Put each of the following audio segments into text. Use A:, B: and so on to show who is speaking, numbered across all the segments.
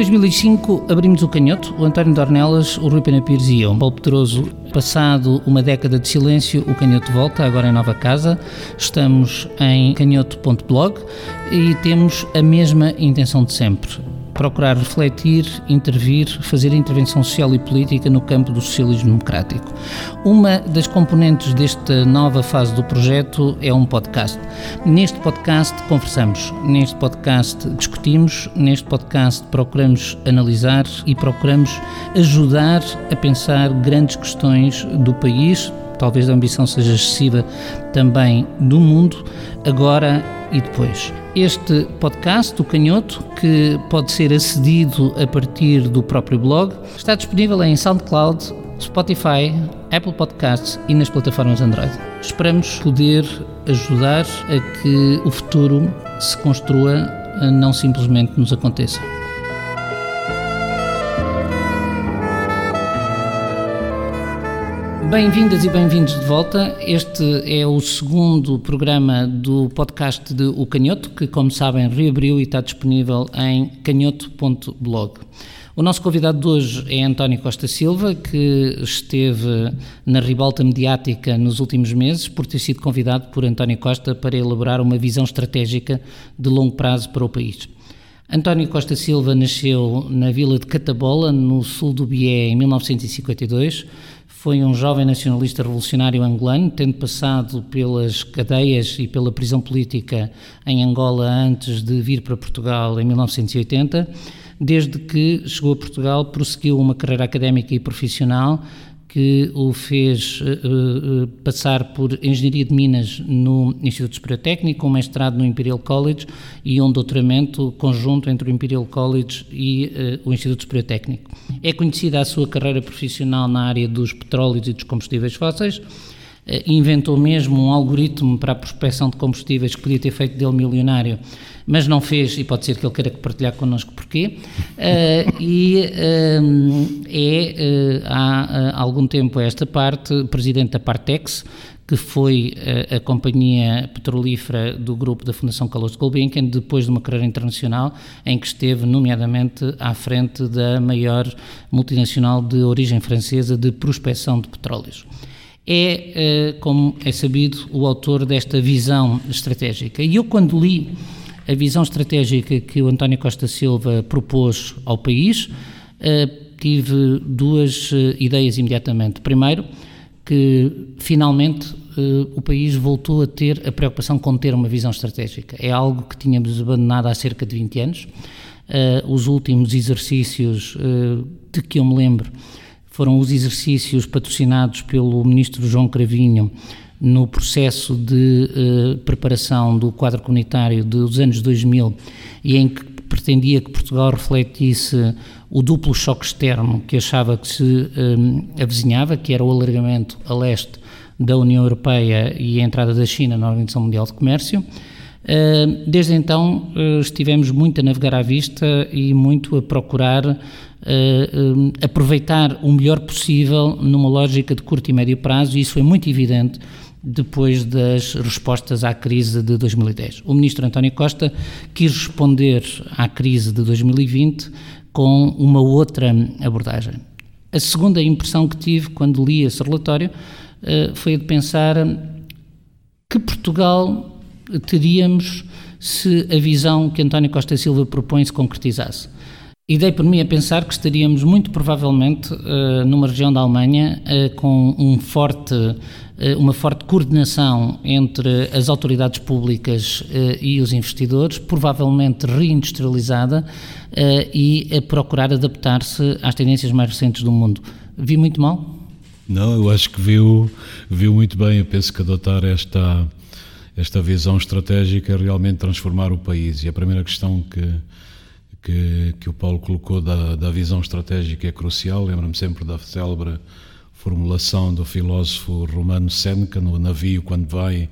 A: 2005 abrimos o canhoto, o António Dornelas, o Rui Pena Pires e eu. Paulo Pedroso, passado uma década de silêncio, o canhoto volta, agora em nova casa. Estamos em canhoto.blog e temos a mesma intenção de sempre procurar refletir, intervir, fazer intervenção social e política no campo do socialismo democrático. Uma das componentes desta nova fase do projeto é um podcast. Neste podcast conversamos, neste podcast discutimos, neste podcast procuramos analisar e procuramos ajudar a pensar grandes questões do país, talvez a ambição seja excessiva também do mundo, agora e depois. Este podcast, o Canhoto, que pode ser acedido a partir do próprio blog, está disponível em SoundCloud, Spotify, Apple Podcasts e nas plataformas Android. Esperamos poder ajudar a que o futuro se construa, não simplesmente nos aconteça. Bem-vindas e bem-vindos de volta. Este é o segundo programa do podcast de O Canhoto, que, como sabem, reabriu e está disponível em canhoto.blog. O nosso convidado de hoje é António Costa Silva, que esteve na ribalta mediática nos últimos meses por ter sido convidado por António Costa para elaborar uma visão estratégica de longo prazo para o país. António Costa Silva nasceu na vila de Catabola, no sul do Bié, em 1952 foi um jovem nacionalista revolucionário angolano, tendo passado pelas cadeias e pela prisão política em Angola antes de vir para Portugal em 1980. Desde que chegou a Portugal, prosseguiu uma carreira académica e profissional, que o fez uh, passar por Engenharia de Minas no Instituto Superior Técnico, um mestrado no Imperial College e um doutoramento conjunto entre o Imperial College e uh, o Instituto Superior Técnico. É conhecida a sua carreira profissional na área dos petróleos e dos combustíveis fósseis, inventou mesmo um algoritmo para a prospecção de combustíveis que podia ter feito dele milionário, mas não fez e pode ser que ele queira partilhar connosco porquê. Uh, e uh, é, uh, há algum tempo a esta parte, presidente da Partex, que foi a, a, companhia petrolífera do grupo da Fundação Carlos Gulbenkian, depois de uma carreira internacional em que esteve, nomeadamente, à frente da maior multinacional de origem francesa de prospecção de petróleos é, como é sabido, o autor desta visão estratégica. E eu, quando li a visão estratégica que o António Costa Silva propôs ao país, eh, tive duas eh, ideias imediatamente. Primeiro, que finalmente eh, o país voltou a ter a preocupação com ter uma visão estratégica. É algo que tínhamos abandonado há cerca de 20 anos. Os últimos exercícios de que eu me lembro foram os exercícios patrocinados pelo ministro João Cravinho no processo de uh, preparação do quadro comunitário dos anos 2000 e em que pretendia que Portugal refletisse o duplo choque externo que achava que se eh, avizinhava, que era o alargamento a leste da União Europeia e a entrada da China na Organização Mundial de Comércio. Uh, desde então estivemos muito a navegar à vista e muito a procurar aproveitar o melhor possível numa lógica de curto e médio prazo, e isso foi muito evidente depois das respostas à crise de 2010. O ministro António Costa quis responder à crise de 2020 com uma outra abordagem. A segunda impressão que tive quando li esse relatório uh, foi a de pensar que Portugal teríamos se a visão que António Costa Silva propõe se concretizasse. E dei por mim a pensar que estaríamos muito provavelmente uh, numa região da Alemanha uh, com um forte, uh, uma forte coordenação entre as autoridades públicas e os investidores, provavelmente reindustrializada e a procurar adaptar-se às tendências mais recentes do mundo. Vi muito mal?
B: Não, eu acho que viu, viu muito bem. Eu penso que adotar esta, esta visão estratégica é realmente transformar o país. E a primeira questão que que, que o Paulo colocou da, da visão estratégica é crucial. Lembro-me sempre da célebre formulação do filósofo romano Seneca no navio quando vai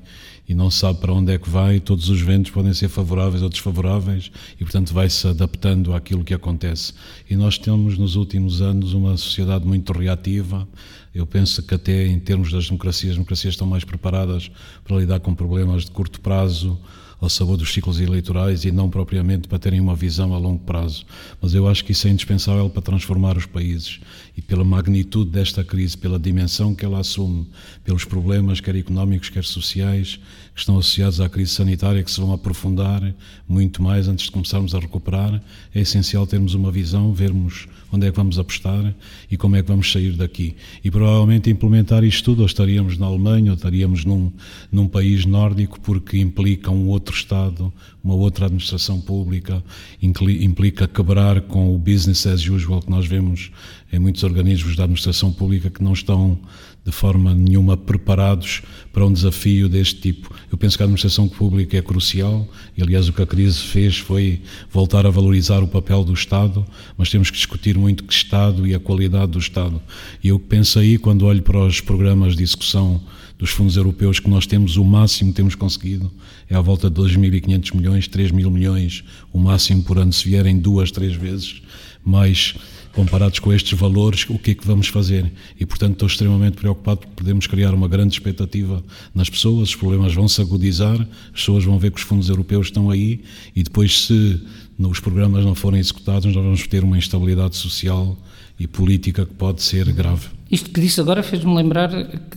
B: e não sabe para onde é que vai, todos os ventos podem ser favoráveis ou desfavoráveis e, portanto, vai-se adaptando àquilo que acontece. E nós temos, nos últimos anos, uma sociedade muito reativa. Eu penso que, até em termos das democracias, as democracias estão mais preparadas para lidar com problemas de curto prazo ao sabor dos ciclos eleitorais e não propriamente para terem uma visão a longo prazo. Mas eu acho que isso é indispensável para transformar os países e pela magnitude desta crise, pela dimensão que ela assume, pelos problemas, quer económicos, quer sociais, que estão associados à crise sanitária, que se vão aprofundar muito mais antes de começarmos a recuperar, é essencial termos uma visão, vermos onde é que vamos apostar e como é que vamos sair daqui. E provavelmente implementar isto tudo, ou estaríamos na Alemanha, ou estaríamos num, num país nórdico, porque implica um outro Estado, uma outra administração pública, implica quebrar com o business as usual que nós vemos em muitos organismos da administração pública que não estão de forma nenhuma preparados para um desafio deste tipo. Eu penso que a administração pública é crucial e, aliás, o que a crise fez foi voltar a valorizar o papel do Estado, mas temos que discutir muito que Estado e a qualidade do Estado. E eu penso aí, quando olho para os programas de execução dos fundos europeus que nós temos, o máximo que temos conseguido é à volta de 2.500 milhões, 3 mil milhões, o máximo por ano, se vierem duas, três vezes, mais comparados com estes valores, o que é que vamos fazer? E, portanto, estou extremamente preocupado porque podemos criar uma grande expectativa nas pessoas, os problemas vão se agudizar, as pessoas vão ver que os fundos europeus estão aí e depois, se os programas não forem executados, nós vamos ter uma instabilidade social e política que pode ser grave.
A: Isto que disse agora fez-me lembrar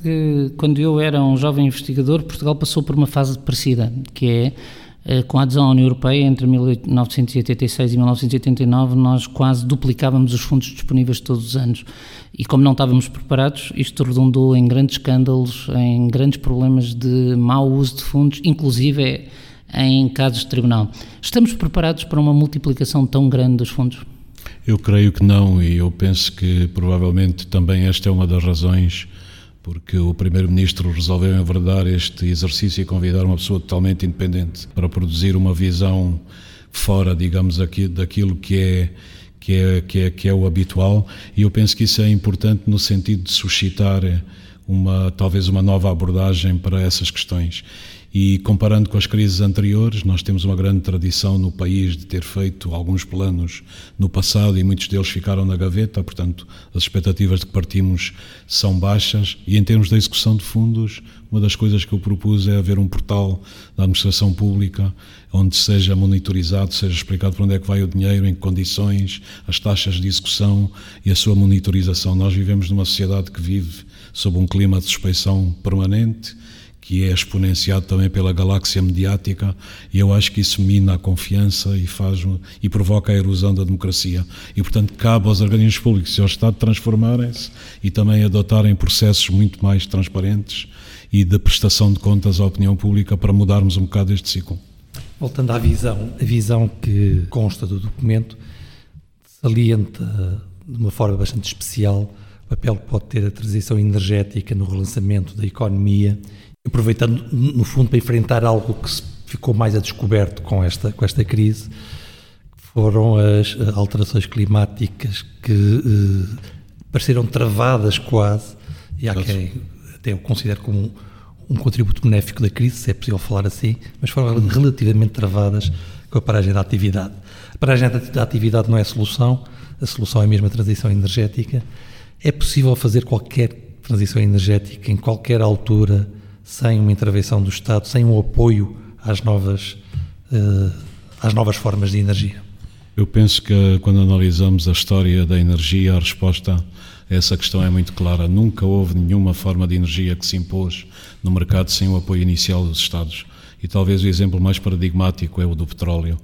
A: que, quando eu era um jovem investigador, Portugal passou por uma fase parecida, que é com a adesão à União Europeia, entre 1986 e 1989, nós quase duplicávamos os fundos disponíveis todos os anos. E como não estávamos preparados, isto redundou em grandes escândalos, em grandes problemas de mau uso de fundos, inclusive em casos de tribunal. Estamos preparados para uma multiplicação tão grande dos fundos?
B: Eu creio que não, e eu penso que provavelmente também esta é uma das razões porque o Primeiro-Ministro resolveu enverdar este exercício e convidar uma pessoa totalmente independente para produzir uma visão fora, digamos, aqui, daquilo que é, que, é, que, é, que é o habitual, e eu penso que isso é importante no sentido de suscitar uma, talvez uma nova abordagem para essas questões. E comparando com as crises anteriores, nós temos uma grande tradição no país de ter feito alguns planos no passado e muitos deles ficaram na gaveta, portanto, as expectativas de que partimos são baixas. E em termos da execução de fundos, uma das coisas que eu propus é haver um portal da administração pública onde seja monitorizado, seja explicado para onde é que vai o dinheiro, em que condições, as taxas de execução e a sua monitorização. Nós vivemos numa sociedade que vive sob um clima de suspeição permanente que é exponenciado também pela galáxia mediática, e eu acho que isso mina a confiança e faz e provoca a erosão da democracia. E portanto cabe aos organismos públicos e ao Estado transformarem-se e também adotarem processos muito mais transparentes e de prestação de contas à opinião pública para mudarmos um bocado este ciclo.
C: Voltando à visão, a visão que consta do documento salienta de uma forma bastante especial o papel que pode ter a transição energética no relançamento da economia aproveitando, no fundo, para enfrentar algo que ficou mais a descoberto com esta, com esta crise, foram as alterações climáticas que eh, pareceram travadas quase, e há quem até o considere como um, um, contributo benéfico da crise, se é possível falar assim, mas foram uhum. relativamente travadas com a paragem da atividade. A paragem da atividade não é a solução, a solução é mesmo a transição energética. É possível fazer qualquer transição energética em qualquer altura sem uma intervenção do Estado, sem um apoio às novas, uh, às novas formas de energia?
B: Eu penso que quando analisamos a história da energia, a resposta a essa questão é muito clara. Nunca houve nenhuma forma de energia que se impôs no mercado sem o apoio inicial dos Estados. E talvez o exemplo mais paradigmático é o do petróleo.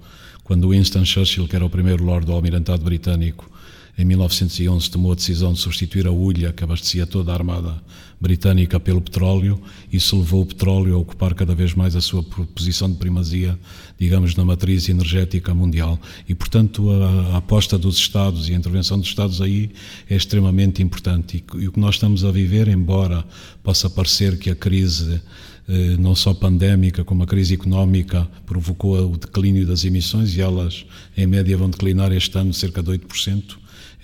B: Quando Winston Churchill, que era o primeiro Lord do Almirantado Britânico, em 1911 tomou a decisão de substituir a hulha que abastecia toda a armada britânica pelo petróleo. Isso levou o petróleo a ocupar cada vez mais a sua posição de primazia, digamos, na matriz energética mundial. E, portanto, a, a aposta dos Estados e a intervenção dos Estados aí é extremamente importante. E, e o que nós estamos a viver, embora possa parecer que a crise eh, não só pandémica como a crise económica provocou o declínio das emissões e elas em média vão declinar este ano cerca de 8%,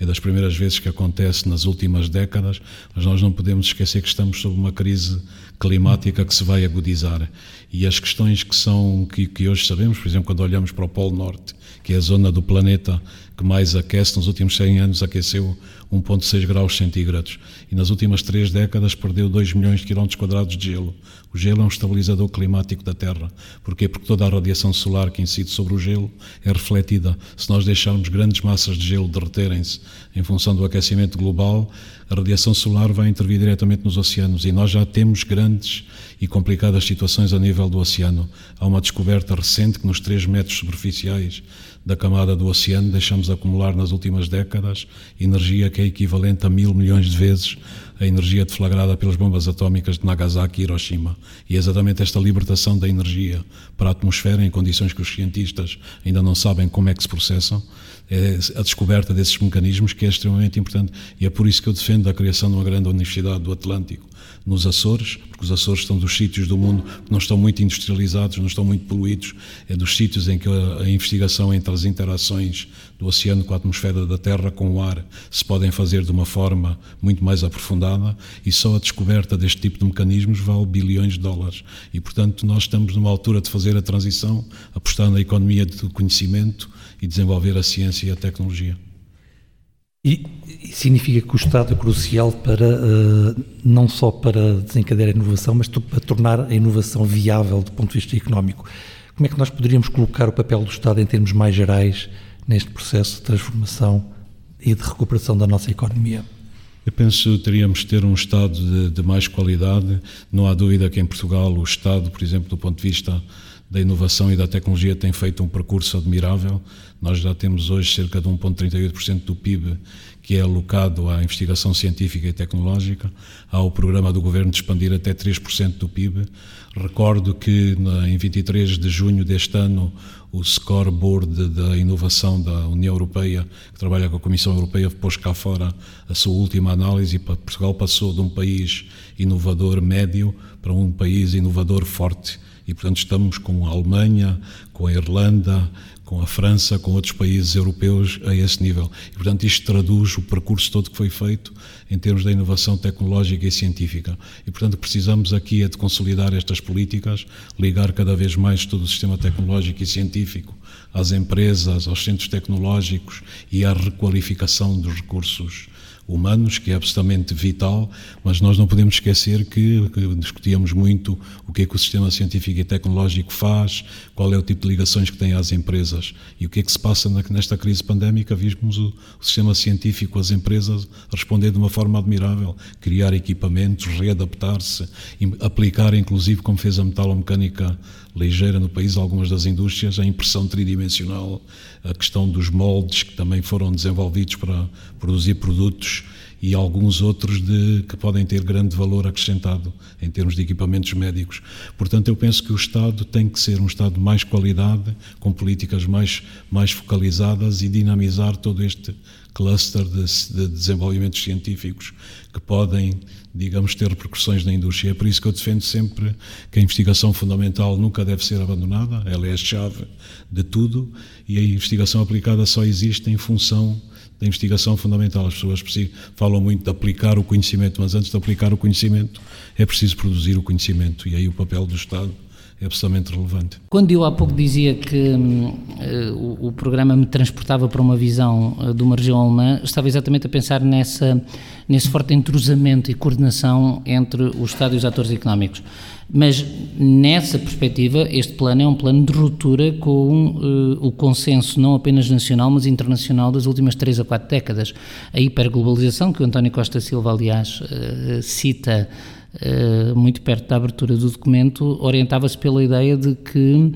B: é das primeiras vezes que acontece nas últimas décadas, mas nós não podemos esquecer que estamos sob uma crise climática que se vai agudizar. E as questões que são que, que hoje sabemos, por exemplo, quando olhamos para o Polo Norte, que é a zona do planeta que mais aquece, nos últimos 100 anos aqueceu 1,6 graus centígrados e nas últimas três décadas perdeu 2 milhões de quilómetros quadrados de gelo. O gelo é um estabilizador climático da Terra. Porquê? Porque toda a radiação solar que incide sobre o gelo é refletida. Se nós deixarmos grandes massas de gelo derreterem-se em função do aquecimento global, a radiação solar vai intervir diretamente nos oceanos e nós já temos grandes e complicadas situações a nível do oceano. Há uma descoberta recente que nos 3 metros superficiais da camada do oceano deixamos acumular nas últimas décadas energia que é equivalente a mil milhões de vezes a energia deflagrada pelas bombas atómicas de Nagasaki e Hiroshima. E é exatamente esta libertação da energia para a atmosfera, em condições que os cientistas ainda não sabem como é que se processam, é a descoberta desses mecanismos que é extremamente importante. E é por isso que eu defendo a criação de uma grande universidade do Atlântico, nos Açores, porque os Açores estão dos sítios do mundo que não estão muito industrializados, não estão muito poluídos, é dos sítios em que a, a investigação entre as interações do oceano com a atmosfera da Terra, com o ar, se podem fazer de uma forma muito mais aprofundada e só a descoberta deste tipo de mecanismos vale bilhões de dólares. E, portanto, nós estamos numa altura de fazer a transição, apostar na economia do conhecimento e desenvolver a ciência e a tecnologia.
C: E, significa que o Estado é crucial para uh, não só para desencadear a inovação, mas para tornar a inovação viável do ponto de vista económico. Como é que nós poderíamos colocar o papel do Estado em termos mais gerais neste processo de transformação e de recuperação da nossa economia?
B: Eu penso que teríamos de ter um Estado de, de, mais qualidade. Não há dúvida que em Portugal o Estado, por exemplo, do ponto de vista da inovação e da tecnologia, tem feito um percurso admirável. Nós já temos hoje cerca de 1,38% do PIB que é alocado à investigação científica e tecnológica. Há o programa do governo de expandir até 3% do PIB. Recordo que em 23 de junho deste ano o scoreboard da inovação da União Europeia, que trabalha com a Comissão Europeia, pôs cá fora a sua última análise e Portugal passou de um país inovador médio para um país inovador forte. E, portanto, estamos com a Alemanha, com a Irlanda, com a França, com outros países europeus a esse nível. E, portanto, isto traduz o percurso todo que foi feito em termos da inovação tecnológica e científica. E, portanto, precisamos aqui é de consolidar estas políticas, ligar cada vez mais todo o sistema tecnológico e científico às empresas, aos centros tecnológicos e à requalificação dos recursos humanos, que é absolutamente vital, mas nós não podemos esquecer que, que, discutíamos muito o que é que o sistema científico e tecnológico faz, qual é o tipo de ligações que tem às empresas e o que é que se passa nesta crise pandémica. Vimos o, o sistema científico, as empresas responder de uma forma admirável, criar equipamentos, readaptar-se, aplicar inclusive, como fez a metalomecânica ligeira no país, algumas das indústrias, a impressão tridimensional, a questão dos moldes que também foram desenvolvidos para produzir produtos e alguns outros de, que podem ter grande valor acrescentado em termos de equipamentos médicos. Portanto, eu penso que o Estado tem que ser um Estado de mais qualidade, com políticas mais, mais focalizadas e dinamizar todo este cluster de, de desenvolvimentos científicos que podem, digamos, ter repercussões na indústria. É por isso que eu defendo sempre que a investigação fundamental nunca deve ser abandonada, ela é a chave de tudo e a investigação aplicada só existe em função da investigação fundamental. As pessoas falam muito de aplicar o conhecimento, mas antes de aplicar o conhecimento é preciso produzir o conhecimento e aí o papel do Estado absolutamente relevante.
A: Quando eu há pouco dizia que uh, o, o, programa me transportava para uma visão uh, de uma região alemã, estava exatamente a pensar nessa, nesse forte entrosamento e coordenação entre o Estado e os atores económicos. Mas nessa perspectiva, este plano é um plano de ruptura com uh, o consenso não apenas nacional, mas internacional das últimas três a quatro décadas. A hiperglobalização, que o António Costa Silva, aliás, cita eh, muito perto da abertura do documento, orientava-se pela ideia de que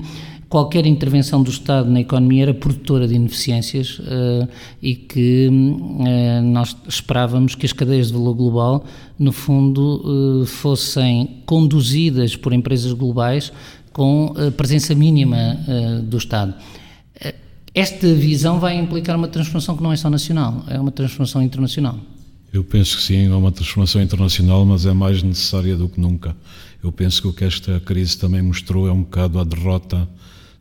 A: qualquer intervenção do Estado na economia era produtora de ineficiências uh, e que uh, nós esperávamos que as cadeias de valor global, no fundo, uh, fossem conduzidas por empresas globais com presença mínima do Estado. Esta visão vai implicar uma transformação que não é só nacional, é uma transformação internacional.
B: Eu penso que sim, é uma transformação internacional, mas é mais necessária do que nunca. Eu penso que o que esta crise também mostrou é um bocado a derrota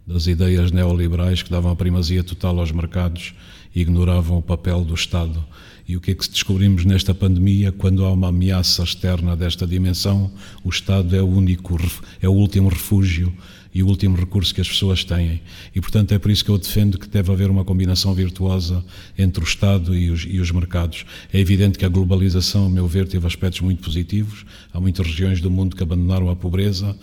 B: das ideias neoliberais que davam a primazia total aos mercados e ignoravam o papel do Estado. E o que é que descobrimos nesta pandemia? Quando há uma ameaça externa desta dimensão, o Estado é o único, é o último refúgio e o último recurso que as pessoas têm. E, portanto, é por isso que eu defendo que deve haver uma combinação virtuosa entre o Estado e os, e os mercados. É evidente que a globalização, a meu ver, teve aspectos muito positivos. Há muitas regiões do mundo que abandonaram a pobreza,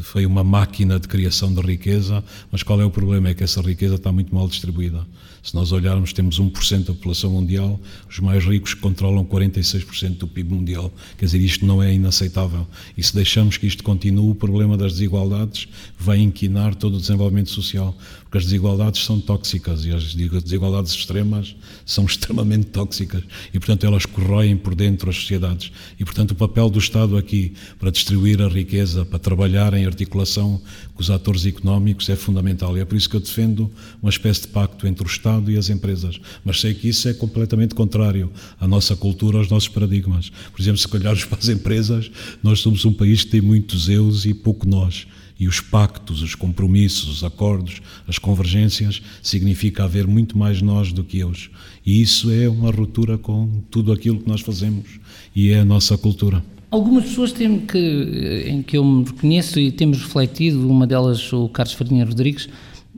B: foi uma máquina de criação de riqueza, mas qual é o problema? É que essa riqueza está muito mal distribuída. Se nós olharmos, temos 1% da população mundial, os mais ricos controlam 46% do PIB mundial. Quer dizer, isto não é inaceitável. E se deixamos que isto continue, o problema das desigualdades vai inquinar todo o desenvolvimento social, porque as desigualdades são tóxicas e as desigualdades extremas são extremamente tóxicas e, portanto, elas corroem por dentro as sociedades. E, portanto, o papel do Estado aqui para distribuir a riqueza, para trabalhar em articulação com os atores económicos é fundamental. E é por isso que eu defendo uma espécie de pacto entre o Estado e as empresas. Mas sei que isso é completamente contrário à nossa cultura, aos nossos paradigmas. Por exemplo, se olharmos para as empresas, nós somos um país que tem muitos eus e pouco nós. E os pactos, os compromissos, os acordos, as convergências, significa haver muito mais nós do que eles. E isso é uma ruptura com tudo aquilo que nós fazemos e é a nossa cultura.
A: Algumas pessoas têm que, em que eu me reconheço e temos refletido, uma delas o Carlos Farinha Rodrigues,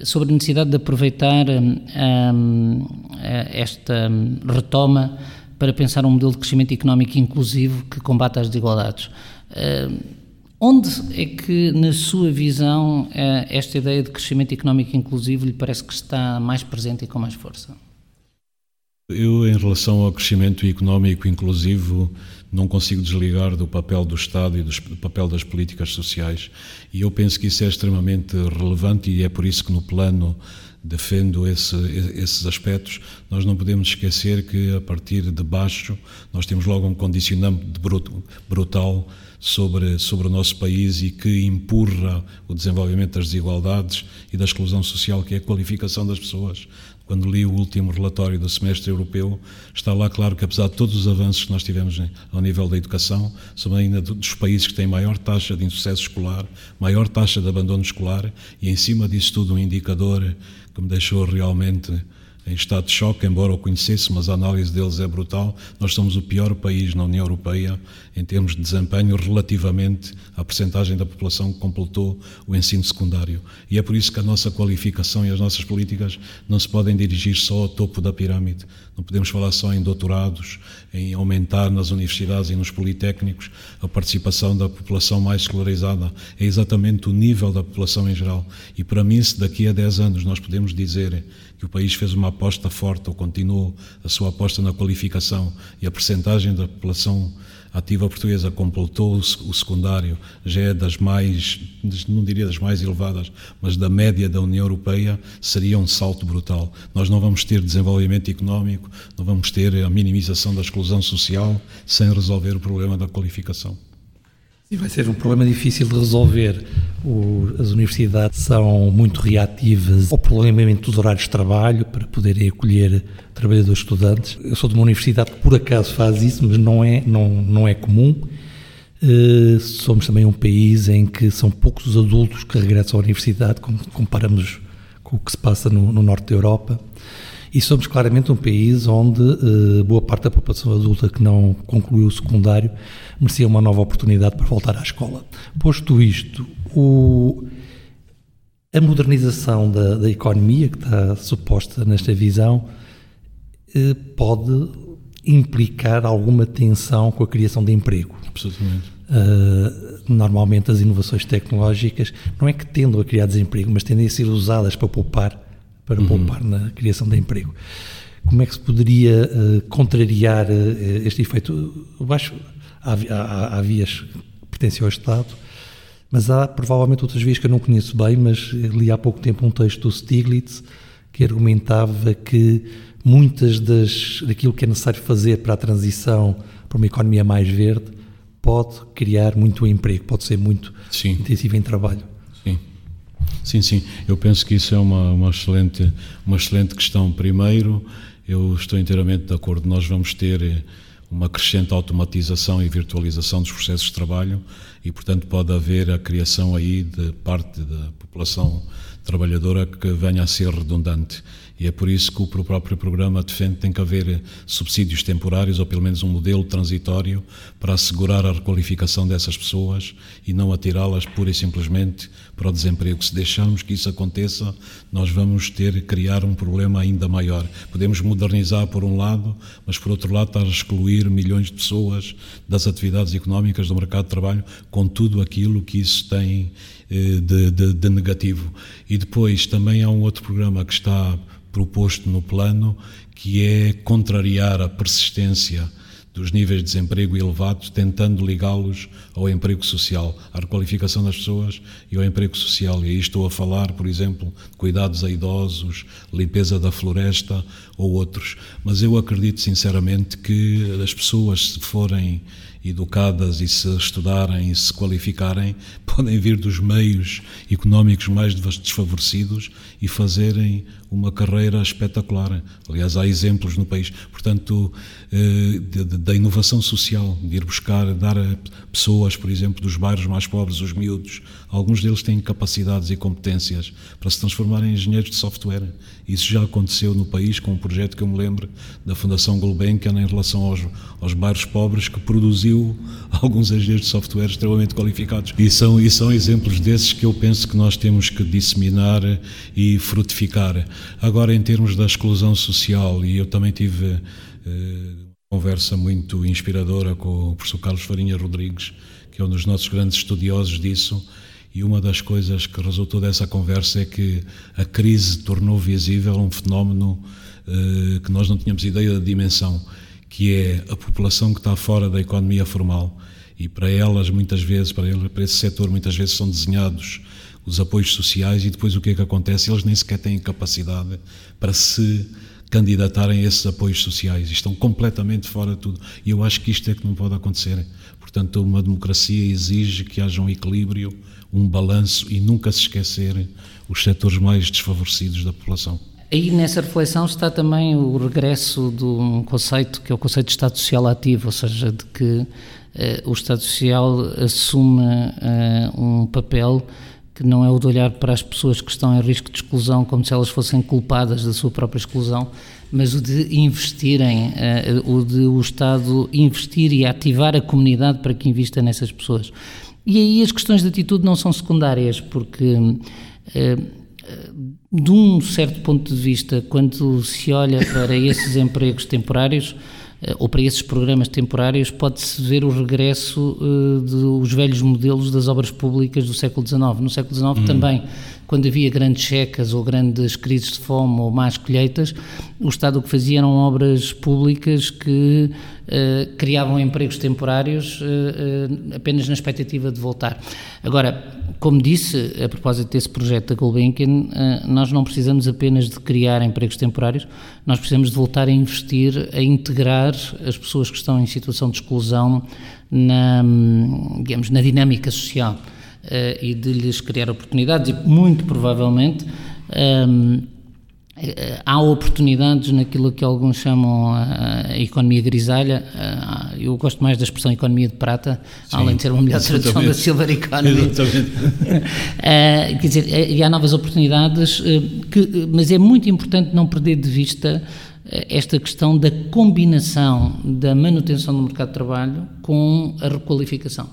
A: sobre a necessidade de aproveitar hum, hum, esta retoma para pensar um modelo de crescimento económico inclusivo que combata as desigualdades. Hum, onde é que, na sua visão, eh, esta ideia de crescimento económico inclusivo lhe parece que está mais presente e com mais força?
B: Eu, em relação ao crescimento económico inclusivo, não consigo desligar do papel do Estado e do papel das políticas sociais. E eu penso que isso é extremamente relevante e é por isso que no plano defendo esse, esses aspectos. Nós não podemos esquecer que a partir de baixo nós temos logo um condicionante brutal sobre, sobre o nosso país e que empurra o desenvolvimento das desigualdades e da exclusão social, que é a qualificação das pessoas. Quando li o último relatório do semestre europeu, está lá claro que, apesar de todos os avanços que nós tivemos ao nível da educação, somos ainda dos países que têm maior taxa de insucesso escolar, maior taxa de abandono escolar e, em cima disso tudo, um indicador que me deixou realmente em estado de choque, embora o conhecesse, mas a análise deles é brutal. Nós somos o pior país na União Europeia em termos de desempenho relativamente à percentagem da população que completou o ensino secundário. E é por isso que a nossa qualificação e as nossas políticas não se podem dirigir só ao topo da pirâmide. Não podemos falar só em doutorados, em aumentar nas universidades e nos politécnicos a participação da população mais escolarizada. É exatamente o nível da população em geral. E para mim, se daqui a 10 anos nós podemos dizer que o país fez uma aposta forte ou continuou a sua aposta na qualificação e a percentagem da população ativa portuguesa completou o secundário, já é das mais, não diria das mais elevadas, mas da média da União Europeia, seria um salto brutal. Nós não vamos ter desenvolvimento económico, não vamos ter a minimização da exclusão social sem resolver o problema da qualificação.
C: E vai ser um problema difícil de resolver. O, as universidades são muito reativas ao prolongamento dos horários de trabalho para poderem acolher trabalhadores estudantes. Eu sou de uma universidade que por acaso faz isso, mas não é, não, não é comum. Uh, somos também um país em que são poucos os adultos que regressam à universidade, como comparamos com o que se passa no, no norte da Europa. E somos claramente um país onde uh, boa parte da população adulta que não concluiu o secundário merecia uma nova oportunidade para voltar à escola. Posto isto, o, a modernização da, da, economia que está suposta nesta visão uh, pode implicar alguma tensão com a criação de emprego.
B: Absolutamente.
C: Uh, normalmente as inovações tecnológicas não é que tendam a criar desemprego, mas tendem a ser usadas para poupar para uhum. poupar na criação de emprego. Como é que se poderia uh, contrariar uh, este efeito? Baixo, há, há, há, vias que pertencem ao Estado, mas há provavelmente outras vias que eu não conheço bem, mas li há pouco tempo um texto do Stiglitz que argumentava que muitas das daquilo que é necessário fazer para a transição para uma economia mais verde pode criar muito emprego, pode ser muito Sim. intensivo em trabalho.
B: Sim, sim. Eu penso que isso é uma, uma, excelente, uma excelente questão. Primeiro, eu estou inteiramente de acordo. Nós vamos ter eh, uma crescente automatização e virtualização dos processos de trabalho e, portanto, pode haver a criação aí de parte da população trabalhadora que venha a ser redundante. E é por isso que o próprio programa defende que tem que haver subsídios temporários, ou pelo menos um modelo transitório, para assegurar a requalificação dessas pessoas e não atirá-las pura e simplesmente para o desemprego. Se deixarmos que isso aconteça, nós vamos ter criar um problema ainda maior. Podemos modernizar por um lado, mas por outro lado estar a excluir milhões de pessoas das atividades económicas do mercado de trabalho com tudo aquilo que isso tem eh, de, de, de negativo. E depois também há um outro programa que está proposto no plano, que é contrariar a persistência dos níveis de desemprego elevados, tentando ligá-los ao emprego social, à requalificação das pessoas e ao emprego social. E aí estou a falar, por exemplo, de cuidados a idosos, limpeza da floresta ou outros. Mas eu acredito sinceramente que as pessoas, se forem educadas e se estudarem e se qualificarem, podem vir dos meios económicos mais desfavorecidos e fazerem uma carreira espetacular. Aliás, há exemplos no país. Portanto, da inovação social, de ir buscar, dar a pessoas, por exemplo, dos bairros mais pobres, os miúdos, alguns deles têm capacidades e competências para se transformarem em engenheiros de software. Isso já aconteceu no país com um projeto que eu me lembro da Fundação Gulbenkian em relação aos, aos bairros pobres que produziu alguns engenheiros de software extremamente qualificados. E são, e são exemplos desses que eu penso que nós temos que disseminar e frutificar. Agora, em termos da exclusão social, e eu também tive eh, conversa muito inspiradora com o professor Carlos Farinha Rodrigues, que é um dos nossos grandes estudiosos disso, e uma das coisas que resultou dessa conversa é que a crise tornou visível um fenómeno eh, que nós não tínhamos ideia da dimensão, que é a população que está fora da economia formal. E para elas, muitas vezes, para, ele, para esse setor, muitas vezes são desenhados os apoios sociais e depois o que é que acontece? Eles nem sequer têm capacidade para se candidatarem esses apoios sociais. Estão completamente fora de tudo. E eu acho que isto é que não pode acontecer. Portanto, uma democracia exige que haja um equilíbrio, um balanço e nunca se esquecer os setores mais desfavorecidos da população.
A: Aí nessa reflexão está também o regresso de um conceito que é o conceito de Estado Social ativo, ou seja, de que eh, o Estado Social assume eh, um papel que não é o de olhar para as pessoas que estão em risco de exclusão como se elas fossem culpadas da sua própria exclusão, mas o de investirem, uh, o de o Estado investir e ativar a comunidade para que invista nessas pessoas. E aí as questões de atitude não são secundárias, porque uh, de um certo ponto de vista, quando se olha para esses empregos temporários, eh, ou para esses programas temporários, pode-se ver o regresso uh, dos velhos modelos das obras públicas do século XIX. No século XIX uhum. também, quando havia grandes secas ou grandes crises de fome ou más colheitas, o Estado o que fazia eram obras públicas que criavam empregos temporários uh, apenas na expectativa de voltar. Agora, como disse, a propósito desse projeto da Gulbenkian, nós não precisamos apenas de criar empregos temporários, nós precisamos de voltar a investir, a integrar as pessoas que estão em situação de exclusão na, digamos, na dinâmica social e de lhes criar oportunidades e muito provavelmente eh, há oportunidades naquilo que alguns chamam a, a economia grisalha. Uh, eu gosto mais da expressão economia de prata, Sim, além de ser uma melhor tradução da silver economy. Exatamente. quer dizer, e há novas oportunidades, que, mas é muito importante não perder de vista esta questão da combinação da manutenção do mercado de trabalho com a requalificação.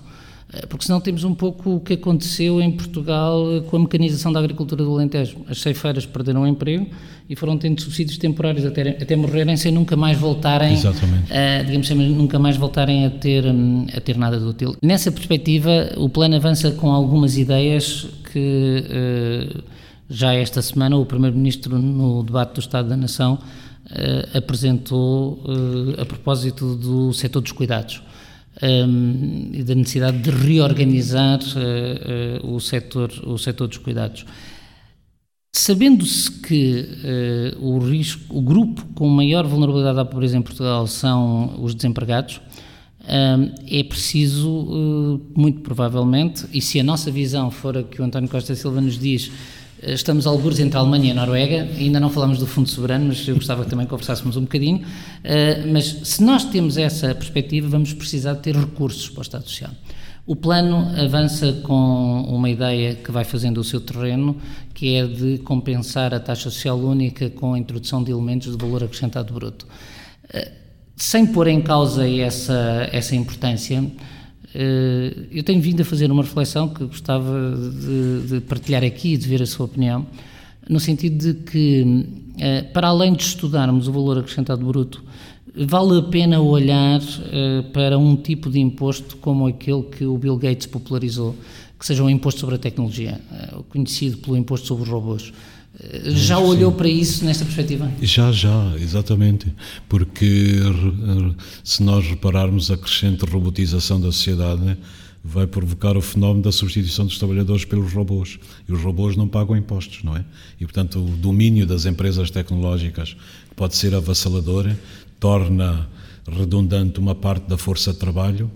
A: Eh, porque senão temos um pouco o que aconteceu em Portugal eh, com a mecanização da agricultura do Alentejo. As ceifeiras perderam o emprego e foram tendo subsídios temporários até, até morrerem sem nunca mais voltarem, uh, digamos, sem nunca mais voltarem a ter, hum, a ter nada de útil. Nessa perspectiva, o plano avança com algumas ideias que já esta semana o Primeiro-Ministro, no debate do Estado da Nação, apresentou a propósito do setor dos cuidados um, e da necessidade de reorganizar uh, uh, o, setor, o setor dos cuidados. Sabendo-se que uh, o, risco, o grupo com maior vulnerabilidade à pobreza em Portugal são os desempregados, é preciso, muito provavelmente, e se a nossa visão for a que o António Costa Silva nos diz, Estamos alguns entre a Alemanha e a Noruega, ainda não falamos do Fundo Soberano, mas eu gostava que conversássemos um bocadinho. Eh, mas se nós temos essa perspectiva, vamos precisar de ter recursos para o Estado Social. O plano avança com uma ideia que vai fazendo o seu terreno, que é de compensar a taxa social única com a introdução de elementos de valor acrescentado bruto. Eh, sem pôr em causa essa, essa importância, eu tenho vindo a fazer uma reflexão que gostava de, de partilhar aqui e de ver a sua opinião, no sentido de que, eh, para além de estudarmos o valor acrescentado bruto, vale a pena olhar uh, para um tipo de imposto como aquele que o Bill Gates popularizou, que seja um imposto sobre a tecnologia, conhecido pelo imposto sobre os robôs. Uh, já Sim. olhou para isso nesta perspectiva?
B: Já, já, exatamente. Porque se nós repararmos a crescente robotização da sociedade, né, vai provocar o fenómeno da substituição dos trabalhadores pelos robôs. E os robôs não pagam impostos, não é? E, portanto, o domínio das empresas tecnológicas pode ser avassalador, torna redundante uma parte da força de trabalho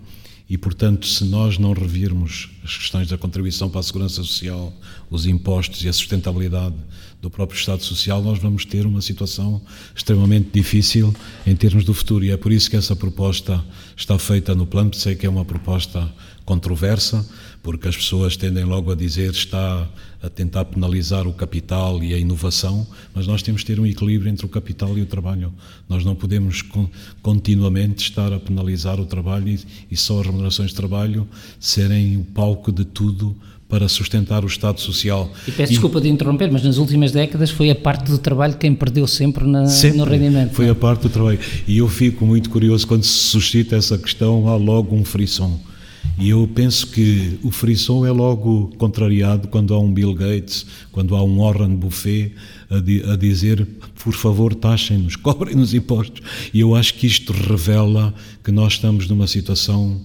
B: e, portanto, se nós não revirmos as questões da contribuição para a segurança social, os impostos e a sustentabilidade do próprio Estado Social, nós vamos ter uma situação extremamente difícil em termos do futuro. E é por isso que essa proposta está feita no plano. Sei que é uma proposta controversa, porque as pessoas tendem logo a dizer está a tentar penalizar o capital e a inovação, mas nós temos que ter um equilíbrio entre o capital e o trabalho. Nós não podemos continuamente estar a penalizar o trabalho e só as remunerações de trabalho serem o palco de tudo para sustentar o Estado Social.
A: E peço e, desculpa de interromper, mas nas últimas décadas foi a parte do trabalho quem perdeu sempre, na,
B: sempre
A: no rendimento.
B: Foi a parte do trabalho. E eu fico muito curioso quando se suscita essa questão, há logo um frisson e eu penso que o frisson é logo contrariado quando há um Bill Gates, quando há um Warren Buffet a, di a dizer, por favor, taxem-nos, cobrem-nos impostos. E eu acho que isto revela que nós estamos numa situação,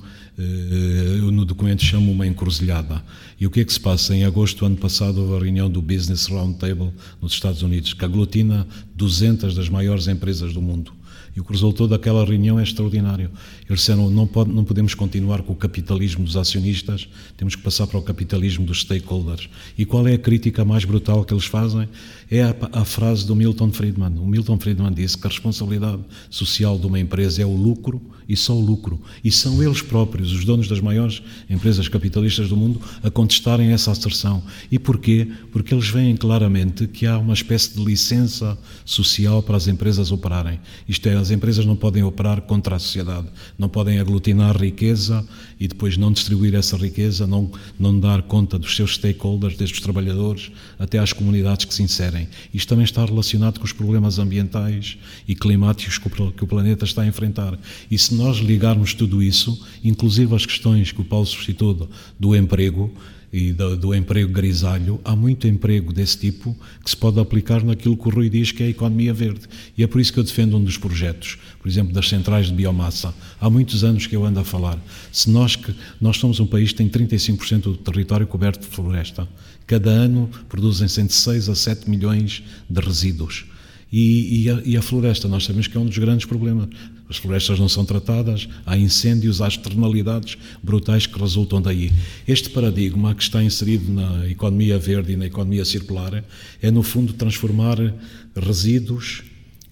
B: eu no documento chamo uma encruzilhada. E o que é que se passa? Em agosto do ano passado houve a reunião do Business Roundtable nos Estados Unidos, que aglutina 200 das maiores empresas do mundo. E o que resultou daquela reunião é extraordinário. Eles disseram: não, pode, não podemos continuar com o capitalismo dos acionistas, temos que passar para o capitalismo dos stakeholders. E qual é a crítica mais brutal que eles fazem? É a, a frase do Milton Friedman. O Milton Friedman disse que a responsabilidade social de uma empresa é o lucro e só o lucro. E são eles próprios, os donos das maiores empresas capitalistas do mundo, a contestarem essa asserção. E porquê? Porque eles veem claramente que há uma espécie de licença social para as empresas operarem. Isto é, as empresas não podem operar contra a sociedade, não podem aglutinar riqueza e depois não distribuir essa riqueza, não, não dar conta dos seus stakeholders, desde os trabalhadores até às comunidades que se inserem. Isto também está relacionado com os problemas ambientais e climáticos que o planeta está a enfrentar. E se nós ligarmos tudo isso, inclusive as questões que o Paulo suscitou do emprego, e do, do, emprego grisalho, há muito emprego desse tipo que se pode aplicar naquilo que o Rui diz que é a economia verde. E é por isso que eu defendo um dos projetos, por exemplo, das centrais de biomassa. Há muitos anos que eu ando a falar. Se nós, que, nós somos um país que tem 35% do território coberto de floresta, cada ano produzem-se entre 6 a 7 milhões de resíduos. E, e, a, e, a, floresta, nós sabemos que é um dos grandes problemas. As florestas não são tratadas, há incêndios, há externalidades brutais que resultam daí. Este paradigma que está inserido na economia verde e na economia circular é, no fundo, transformar resíduos,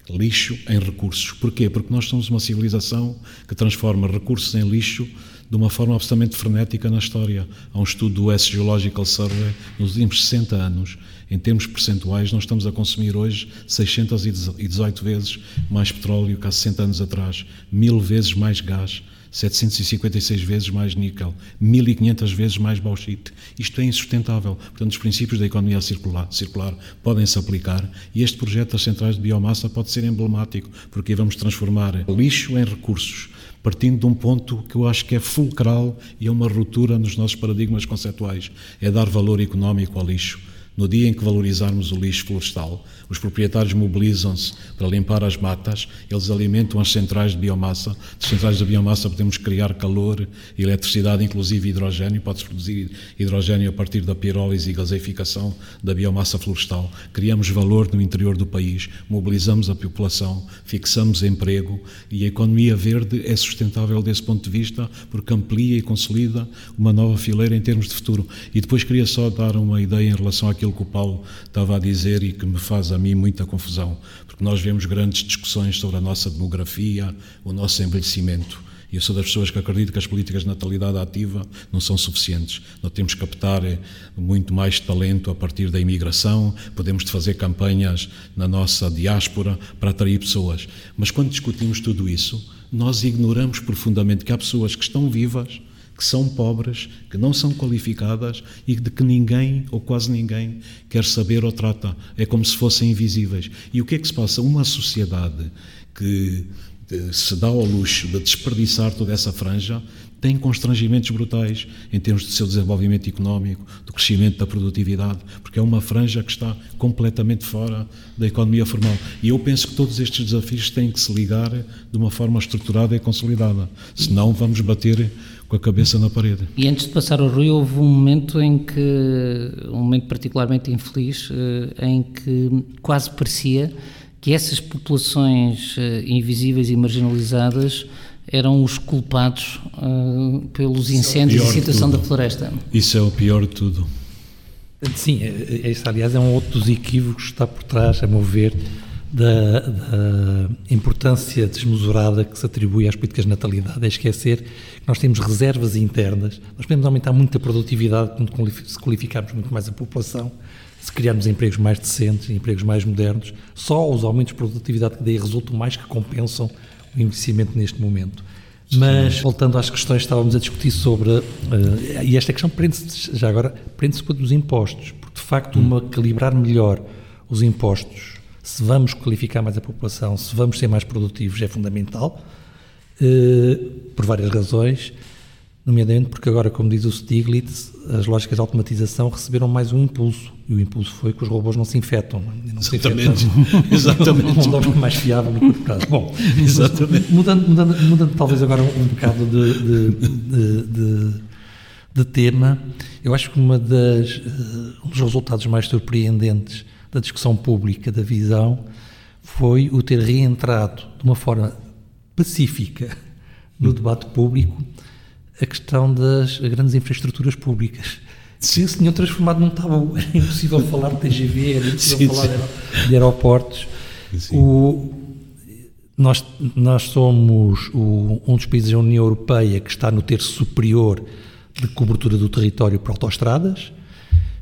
B: lixo, em recursos. Porquê? Porque nós somos uma civilização que transforma recursos em lixo de uma forma absolutamente frenética na história. Há um estudo do S Geological Survey nos últimos 60 anos em termos percentuais, nós estamos a consumir hoje 618 vezes mais petróleo que há 60 anos atrás, mil vezes mais gás, 756 vezes mais níquel, 1500 vezes mais bauxite. Isto é insustentável. Portanto, os princípios da economia circular, circular podem-se aplicar e este projeto das centrais de biomassa pode ser emblemático, porque vamos transformar lixo em recursos partindo de um ponto que eu acho que é fulcral e é uma ruptura nos nossos paradigmas conceptuais, é dar valor económico ao lixo. No dia em que valorizarmos o lixo florestal, os proprietários mobilizam-se para limpar as matas, eles alimentam as centrais de biomassa. Das centrais de biomassa podemos criar calor, eletricidade, inclusive hidrogênio. Pode-se produzir hidrogênio a partir da pirólise e gaseificação da biomassa florestal. Criamos valor no interior do país, mobilizamos a população, fixamos emprego e a economia verde é sustentável desse ponto de vista porque amplia e consolida uma nova fileira em termos de futuro. E depois queria só dar uma ideia em relação àquilo que o Paulo estava a dizer e que me faz a mim muita confusão, porque nós vemos grandes discussões sobre a nossa demografia, o nosso envelhecimento. E eu sou das pessoas que acredito que as políticas de natalidade ativa não são suficientes. Nós temos que captar eh, muito mais talento a partir da imigração, podemos fazer campanhas na nossa diáspora para atrair pessoas. Mas quando discutimos tudo isso, nós ignoramos profundamente que há pessoas que estão vivas, que são pobres, que não são qualificadas e de que ninguém ou quase ninguém quer saber ou trata. É como se fossem invisíveis. E o que é que se passa? Uma sociedade que se dá ao luxo de desperdiçar toda essa franja, tem constrangimentos brutais em termos do seu desenvolvimento económico, do crescimento da produtividade, porque é uma franja que está completamente fora da economia formal. E eu penso que todos estes desafios têm que se ligar de uma forma estruturada e consolidada, senão vamos bater com a cabeça na parede.
A: E antes de passar ao Rui, houve um momento em que, um momento particularmente infeliz, eh, em que quase parecia que essas populações uh, invisíveis e marginalizadas eram os culpados uh, pelos é incêndios é e situação da floresta.
B: Isso é o pior de tudo.
C: Sim, este, aliás, é um outro dos equívocos que está por trás, a meu ver, da, da, importância desmesurada que se atribui às políticas de natalidade. É esquecer que nós temos reservas internas, nós podemos aumentar muito a produtividade se qualificarmos muito mais a população, se criarmos empregos mais decentes, empregos mais modernos, só os aumentos de produtividade que daí resultam mais que compensam o investimento neste momento. Mas, voltando às questões que estávamos a discutir sobre, uh, e esta questão prende-se, já agora, prende-se com os impostos, porque de facto, hum. uma, calibrar melhor os impostos, se vamos qualificar mais a população, se vamos ser mais produtivos, é fundamental, uh, por várias razões, nomeadamente porque agora, como diz o Stiglitz, as lógicas de automatização receberam mais um impulso, e o impulso foi que os robôs não se infectam. Não
B: Exatamente.
C: Se
B: infectam. Exatamente.
C: Não, não mais fiável no curto prazo. Bom,
B: Exatamente.
C: Mudando, mudando, mudando talvez agora um, um bocado de, de, de, de, tema, eu acho que uma das, uh, um dos resultados mais surpreendentes da discussão pública da visão foi o ter reentrado de uma forma pacífica no debate público a questão das grandes infraestruturas públicas. Se se tinham transformado num tabu, era impossível falar de TGV, era impossível sim, falar sim. de aeroportos. O, nós, nós somos o, um dos países da União Europeia que está no terço superior de cobertura do território por autoestradas,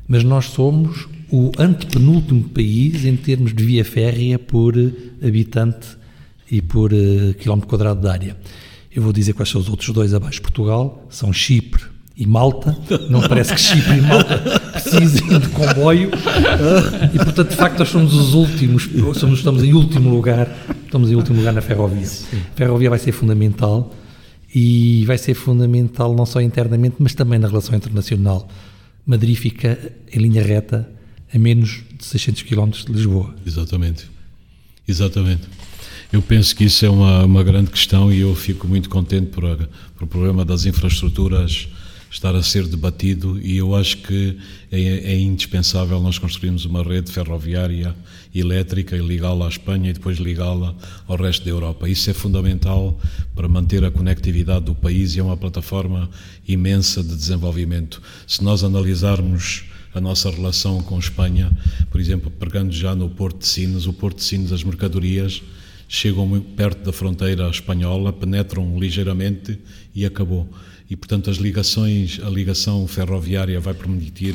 C: mas nós somos o antepenúltimo país em termos de via férrea por habitante e por uh, quilómetro quadrado de área. Eu vou dizer quais são os outros dois abaixo de Portugal, são Chipre e Malta. Não parece que Chipre e Malta precisem de comboio. E, portanto, de facto, nós somos os últimos, somos, estamos em último lugar, estamos em último lugar na ferrovia. A ferrovia vai ser fundamental e vai ser fundamental não só internamente, mas também na relação internacional. Madrid fica em linha reta a menos de 600 km de Lisboa.
B: Exatamente. Exatamente. Eu penso que isso é uma, uma grande questão e eu fico muito contente por, por o problema das infraestruturas estar a ser debatido e eu acho que é, é indispensável nós construirmos uma rede ferroviária elétrica e ligá-la à Espanha e depois ligá-la ao resto da Europa. Isso é fundamental para manter a conectividade do país e é uma plataforma imensa de desenvolvimento. Se nós analisarmos a nossa relação com Espanha, por exemplo, pegando já no Porto de Sines, o Porto de Sines, as mercadorias chegam muito perto da fronteira espanhola, penetram ligeiramente e acabou. E, portanto, as ligações, a ligação ferroviária vai permitir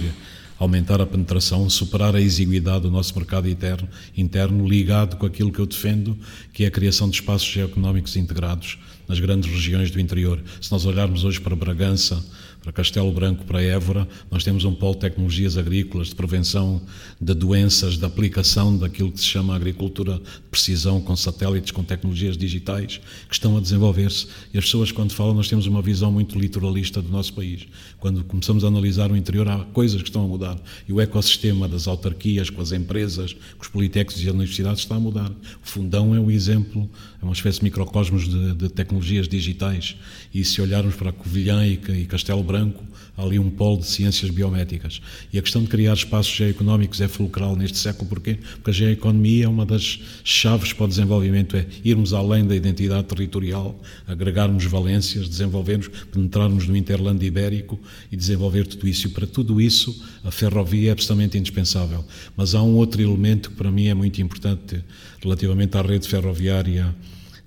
B: aumentar a penetração, superar a exiguidade do nosso mercado interno, interno ligado com aquilo que eu defendo, que é a criação de espaços geoeconómicos integrados nas grandes regiões do interior. Se nós olharmos hoje para Bragança, para Castelo Branco, para Évora, nós temos um polo de tecnologias agrícolas, de prevenção de doenças, de aplicação daquilo que se chama agricultura de precisão com satélites, com tecnologias digitais, que estão a desenvolver-se. E as pessoas, quando falam, nós temos uma visão muito litoralista do nosso país. Quando começamos a analisar o interior, há coisas que estão a mudar. E o ecossistema das autarquias, com as empresas, com os politécnicos e as universidades está a mudar. O Fundão é um exemplo, é uma espécie de microcosmos de, de tecnologias digitais. E se olharmos para Covilhã e, e Castelo Branco, há ali um polo de ciências biométricas. E a questão de criar espaços geoeconómicos é fulcral neste século, porquê? Porque a geoeconomia é uma das chaves para o desenvolvimento, é irmos além da identidade territorial, agregarmos valências, desenvolvermos, penetrarmos no interlando ibérico e desenvolver tudo isso. E para tudo isso, a ferrovia é absolutamente indispensável. Mas há um outro elemento que para mim é muito importante relativamente à rede ferroviária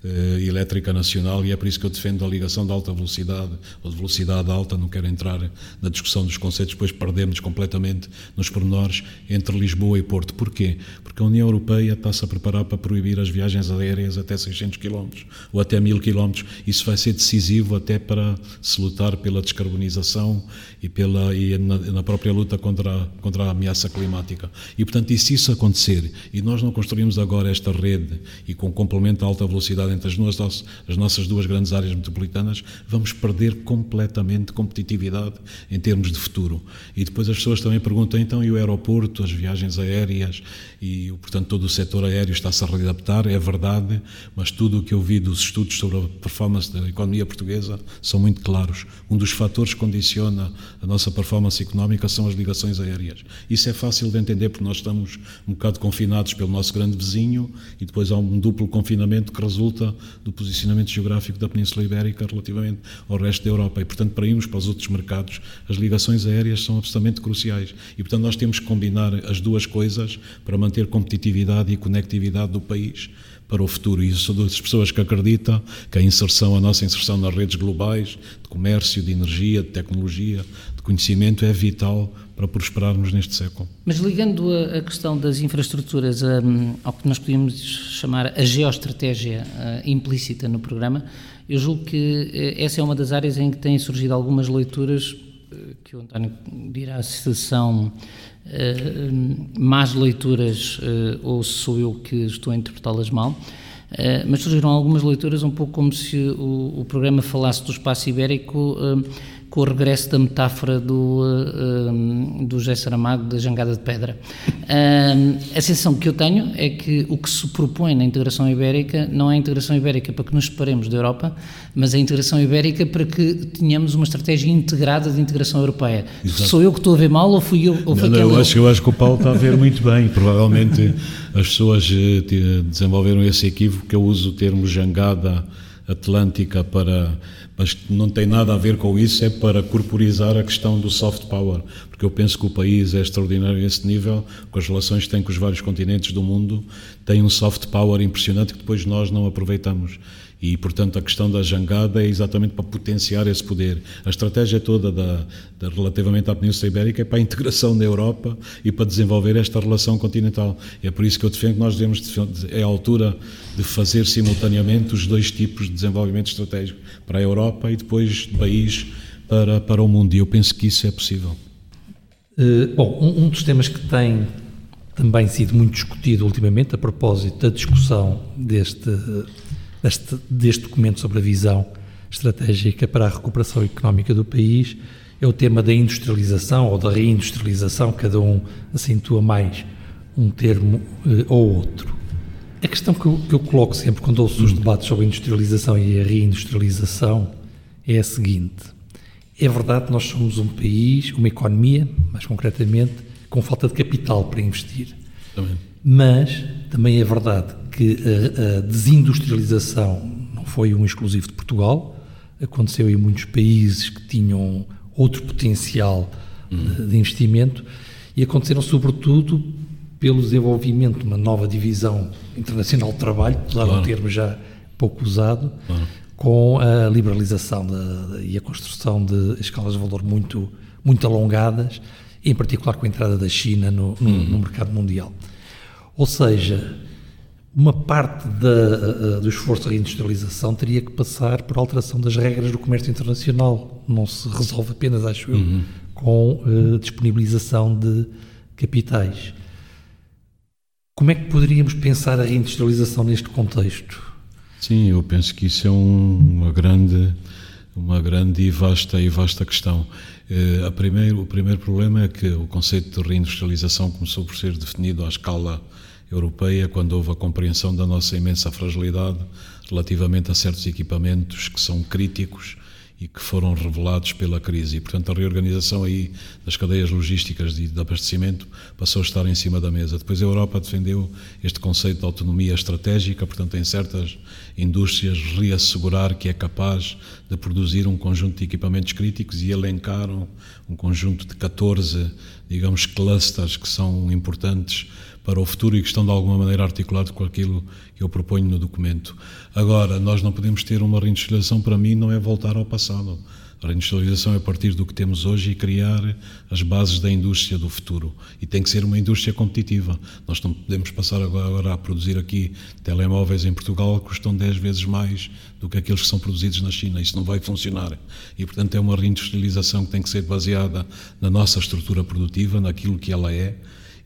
B: eh, elétrica nacional e é por isso que eu defendo a ligação de alta velocidade ou de velocidade alta, não quero entrar na discussão dos conceitos, depois perdemos completamente nos pormenores entre Lisboa e Porto. Porquê? Porque a União Europeia está-se a preparar para proibir as viagens aéreas até 600 km ou até 1000 km. Isso vai ser decisivo até para se lutar pela descarbonização e, pela, e na, na própria luta contra, contra a ameaça climática. E, portanto, e se isso acontecer e nós não construímos agora esta rede e com complemento de alta velocidade entre as nossas, as nossas duas grandes áreas metropolitanas, vamos perder completamente competitividade em termos de futuro. E depois as pessoas também perguntam, então, e o aeroporto, as viagens aéreas, e, portanto, todo o setor aéreo está-se a readaptar, é verdade, mas tudo o que eu vi dos estudos sobre a performance da economia portuguesa são muito claros. Um dos fatores que condiciona a nossa performance económica são as ligações aéreas. Isso é fácil de entender porque nós estamos um bocado confinados pelo nosso grande vizinho e depois há um duplo confinamento que resulta do posicionamento geográfico da Península Ibérica relativamente ao resto da Europa. E, portanto, para irmos para os outros mercados, as ligações aéreas são absolutamente cruciais. E, portanto, nós temos que combinar as duas coisas para manter competitividade e conectividade do país para o futuro. E eu sou das pessoas que acreditam que a inserção, a nossa inserção nas redes globais, de comércio, de energia, de tecnologia, de conhecimento, é vital para prosperarmos neste século.
A: Mas ligando a, a questão das infraestruturas um, ao que nós podíamos chamar a geoestratégia uh, implícita no programa, eu julgo que uh, essa é uma das áreas em que têm surgido algumas leituras uh, que o António dirá se são más leituras ou se sou eu que estou a interpretá-las mal. Mas surgiram algumas leituras um pouco como se o, o programa falasse do espaço ibérico com o regresso da metáfora do, uh, do José Saramago da jangada de pedra. Uh, a sensação que eu tenho é que o que se propõe na integração ibérica não é a integração ibérica para que nos separemos da Europa, mas a integração ibérica para que tenhamos uma estratégia integrada de integração europeia. Exato. Sou eu que estou a ver mal ou fui eu? Ou
B: não, não, eu, acho, eu acho que o Paulo está a ver muito bem. Provavelmente as pessoas eh, desenvolveram esse equívoco que eu uso o termo jangada atlântica para mas não tem nada a ver com isso, é para corporizar a questão do soft power, porque eu penso que o país é extraordinário a esse nível, com as relações que tem com os vários continentes do mundo, tem um soft power impressionante que depois nós não aproveitamos. E, portanto, a questão da jangada é exatamente para potenciar esse poder. A estratégia toda da, da, relativamente à Península Ibérica é para a integração da Europa e para desenvolver esta relação continental. E é por isso que eu defendo que nós devemos, é a altura de fazer simultaneamente os dois tipos de desenvolvimento estratégico, para a Europa e depois do país para, para o mundo. E eu penso que isso é possível.
C: Uh, bom, um, um dos temas que tem também sido muito discutido ultimamente, a propósito da discussão deste deste, deste documento sobre a visão estratégica para a recuperação económica do país. É o tema da industrialização ou da reindustrialização, cada um acentua mais um termo eh, ou outro. A questão que eu, que eu coloco sempre quando ouço os debates sobre a industrialização e a reindustrialização é a seguinte: é verdade que nós somos um país, uma economia, mais concretamente, com falta de capital para investir. Também. Mas também é verdade que a, a desindustrialização não foi um exclusivo de Portugal, aconteceu em muitos países que tinham outro potencial de, de investimento e aconteceram sobretudo pelo desenvolvimento de uma nova divisão internacional de trabalho, usar claro. um termo já pouco usado, claro. com a liberalização de, de, e a construção de escalas de valor muito, muito alongadas, em particular com a entrada da China no, no, uhum. no mercado mundial. Ou seja, uma parte da, eh, do esforço de reindustrialização teria que passar por alteração das regras do comércio internacional. Não se resolve apenas, acho eu, uhum. com uh, disponibilização de capitais. Como é que poderíamos pensar a reindustrialização neste contexto?
B: Sim, eu penso que isso é um, uma grande, uma grande e vasta e vasta questão. Uh, primeiro, o primeiro problema é que o conceito de reindustrialização começou por ser definido à escala europeia quando houve a compreensão da nossa imensa fragilidade relativamente a certos equipamentos que são críticos e que foram revelados pela crise. E, portanto, a reorganização aí das cadeias logísticas e de abastecimento passou a estar em cima da mesa. Depois a Europa defendeu este conceito de autonomia estratégica, portanto, em certas indústrias reassegurar que é capaz de produzir um conjunto de equipamentos críticos e elencaram um conjunto de 14, digamos, clusters que são importantes para o futuro e que estão de alguma maneira articulados com aquilo que eu proponho no documento. Agora, nós não podemos ter uma reindustrialização, para mim, não é voltar ao passado. A reindustrialização é partir do que temos hoje e criar as bases da indústria do futuro. E tem que ser uma indústria competitiva. Nós não podemos passar agora a produzir aqui telemóveis em Portugal que custam 10 vezes mais do que aqueles que são produzidos na China. Isso não vai funcionar. E, portanto, é uma reindustrialização que tem que ser baseada na nossa estrutura produtiva, naquilo que ela é,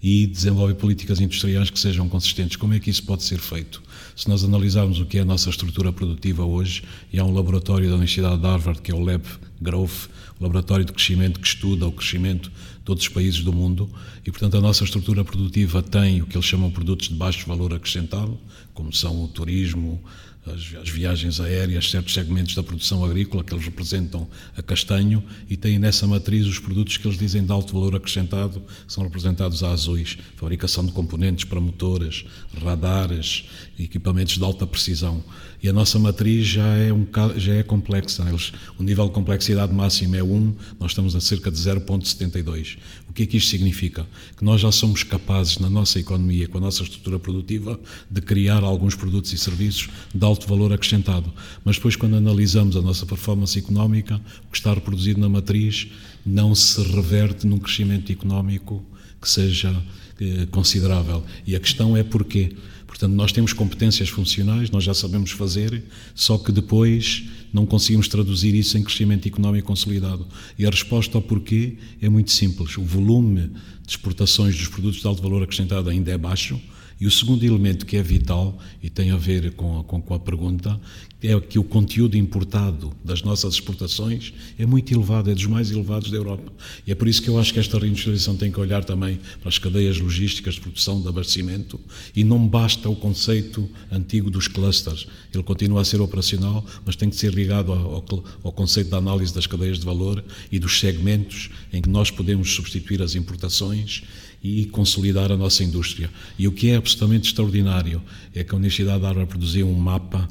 B: e desenvolver políticas industriais que sejam consistentes. Como é que isso pode ser feito? Se nós analisarmos o que é a nossa estrutura produtiva hoje, e há um laboratório da Universidade de Harvard, que é o Lab Growth, o laboratório de crescimento que estuda o crescimento de todos os países do mundo, e portanto a nossa estrutura produtiva tem o que eles chamam produtos de baixo valor acrescentado, como são o turismo, as, as, viagens aéreas, certos segmentos da produção agrícola que eles representam a castanho e têm nessa matriz os produtos que eles dizem de alto valor acrescentado, que são representados a azuis, fabricação de componentes para motores, radares, equipamentos de alta precisão. E a nossa matriz já é, um, já é complexa. Eles, o nível de complexidade máximo é 1, nós estamos a cerca de 0,72. O que é que isto significa? Que nós já somos capazes, na nossa economia, com a nossa estrutura produtiva, de criar alguns produtos e serviços de alto valor acrescentado. Mas depois, quando analisamos a nossa performance económica, o que está reproduzido na matriz não se reverte num crescimento económico que seja eh, considerável. E a questão é porquê? Portanto, nós temos competências funcionais, nós já sabemos fazer, só que depois não conseguimos traduzir isso em crescimento económico consolidado. E a resposta ao porquê é muito simples. O volume de exportações dos produtos de alto valor acrescentado ainda é baixo, e o segundo elemento que é vital e tem a ver com com, com a pergunta é que o conteúdo importado das nossas exportações é muito elevado, é dos mais elevados da Europa. E é por isso que eu acho que esta reindustrialização tem que olhar também para as cadeias logísticas de produção de abastecimento e não basta o conceito antigo dos clusters. Ele continua a ser operacional, mas tem que ser ligado ao, ao, conceito da análise das cadeias de valor e dos segmentos em que nós podemos substituir as importações e consolidar a nossa indústria. E o que é absolutamente extraordinário é que a Universidade de Harvard produziu um mapa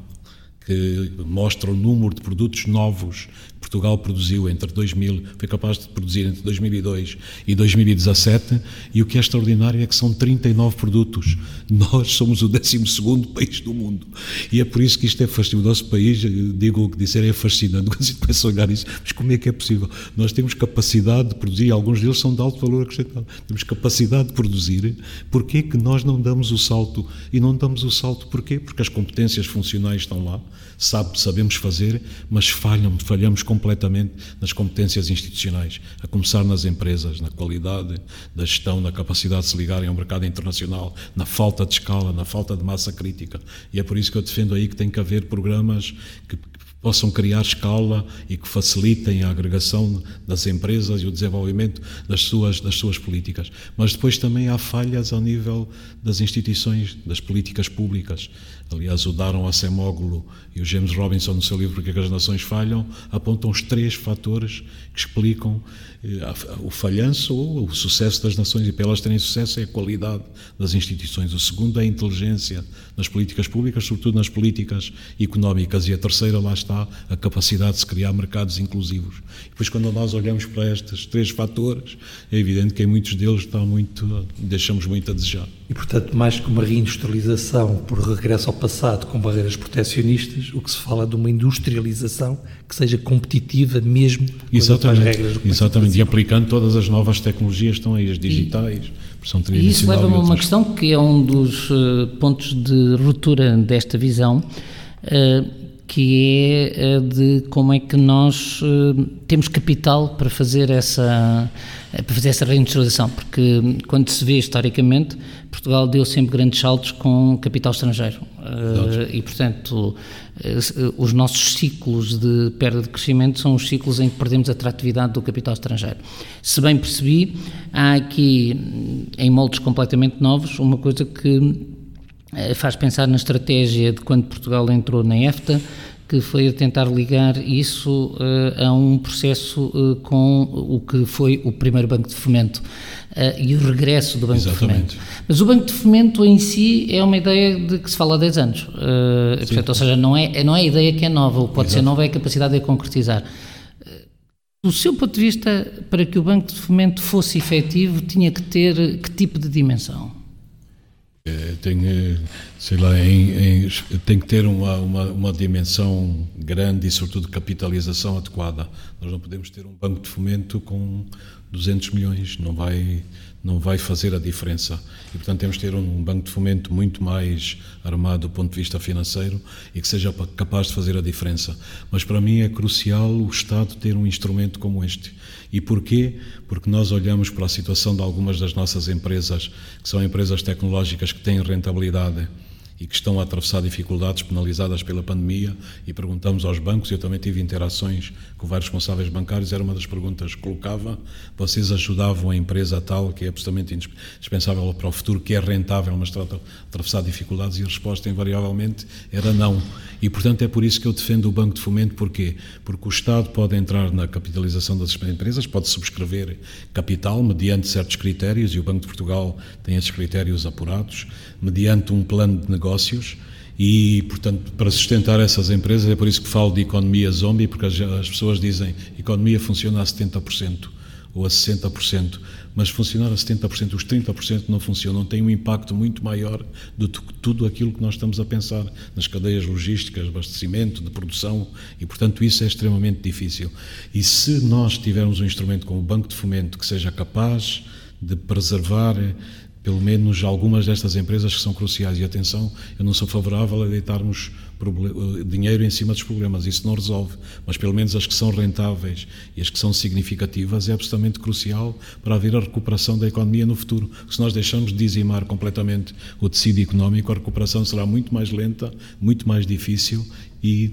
B: que mostra o número de produtos novos Portugal produziu entre 2000, foi capaz de produzir entre 2002 e 2017, e o que é extraordinário é que são 39 produtos. Nós somos o 12 país do mundo. E é por isso que isto é fascinante. O nosso país, digo o que disser, é fascinante. Quando se começa a olhar isso, mas como é que é possível? Nós temos capacidade de produzir, alguns deles são de alto valor acrescentado. Temos capacidade de produzir. Porquê que nós não damos o salto? E não damos o salto porquê? Porque as competências funcionais estão lá, sabe, sabemos fazer, mas falham, falhamos completamente nas competências institucionais, a começar nas empresas, na qualidade da gestão, na capacidade de se ligarem ao mercado internacional, na falta de escala, na falta de massa crítica. E é por isso que eu defendo aí que tem que haver programas que possam criar escala e que facilitem a agregação das empresas e o desenvolvimento das suas, das suas políticas. Mas depois também há falhas ao nível das instituições, das políticas públicas. Aliás, o Daron Acemoglu e o James Robinson, no seu livro Porque as Nações Falham, apontam os três fatores que explicam eh, o falhanço ou o sucesso das nações. E para elas terem sucesso é a qualidade das instituições. O segundo é a inteligência nas políticas públicas, sobretudo nas políticas económicas. E a terceira, lá está, a capacidade de se criar mercados inclusivos. E depois, quando nós olhamos para estes três fatores, é evidente que em muitos deles está muito, deixamos muito a desejar.
C: E, portanto, mais que uma reindustrialização por regresso ao passado com barreiras proteccionistas, o que se fala é de uma industrialização que seja competitiva mesmo
B: com as regras do Exatamente, e aplicando todas as novas tecnologias estão aí, as digitais.
A: E, e isso leva-me a uma questão que é um dos uh, pontos de ruptura desta visão, uh, que é uh, de como é que nós temos capital para fazer essa para fazer essa reindustrialização, porque quando se vê historicamente, Portugal deu sempre grandes saltos com capital estrangeiro uh, e, portanto, os nossos ciclos de perda de crescimento são os ciclos em que perdemos a atratividade do capital estrangeiro. Se bem percebi, há aqui, em moldes completamente novos, uma coisa que uh, faz pensar na estratégia de quando Portugal entrou na EFTA, que foi a tentar ligar isso uh, a um processo uh, com o que foi o primeiro Banco de Fomento uh, e o regresso do Banco Exatamente. de Fomento. Mas o Banco de Fomento em si é uma ideia de que se fala há 10 anos. portanto, ou seja, não é, não é a ideia que é nova, o que pode Exato. ser nova é a capacidade de a concretizar. Do seu ponto de vista, para que o Banco de Fomento fosse efetivo, tinha que ter que tipo de dimensão?
B: É, tem, eh, sei lá, em, em, tem que ter uma, uma, uma, dimensão grande e, sobretudo, capitalização adequada. Nós não podemos ter um banco de fomento com 200 milhões, não vai, não vai fazer a diferença. E, portanto, temos que ter um banco de fomento muito mais armado do ponto de vista financeiro e que seja capaz de fazer a diferença. Mas, para mim, é crucial o Estado ter um instrumento como este e porquê? Porque nós olhamos para a situação de algumas das nossas empresas, que são empresas tecnológicas que têm rentabilidade e que estão a atravessar dificuldades penalizadas pela pandemia e perguntamos aos bancos, eu também tive interações com vários responsáveis bancários, era uma das perguntas que colocava, vocês ajudavam a empresa tal que é absolutamente indispensável para o futuro, que é rentável, mas está a atravessar dificuldades e a resposta invariavelmente era não. E portanto é por isso que eu defendo o Banco de Fomento, porquê? Porque o Estado pode entrar na capitalização das empresas, pode subscrever capital mediante certos critérios e o Banco de Portugal tem esses critérios apurados, mediante um plano de negócio negócios. E, portanto, para sustentar essas empresas, é por isso que falo de economia zombie, porque as, as pessoas dizem economia funciona a 70% ou a 60%, mas funcionar a 70%, os 30% não funcionam, tem um impacto muito maior do que tudo aquilo que nós estamos a pensar nas cadeias logísticas, abastecimento, de produção, e portanto isso é extremamente difícil. E se nós tivermos um instrumento como o Banco de Fomento que seja capaz de preservar pelo menos algumas destas empresas que são cruciais. E atenção, eu não sou favorável a deitarmos eh, dinheiro em cima dos problemas, isso não resolve, mas pelo menos as que são rentáveis e as que são significativas é absolutamente crucial para haver a recuperação da economia no futuro. Se nós deixamos de dizimar completamente o tecido económico, a recuperação será muito mais lenta, muito mais difícil e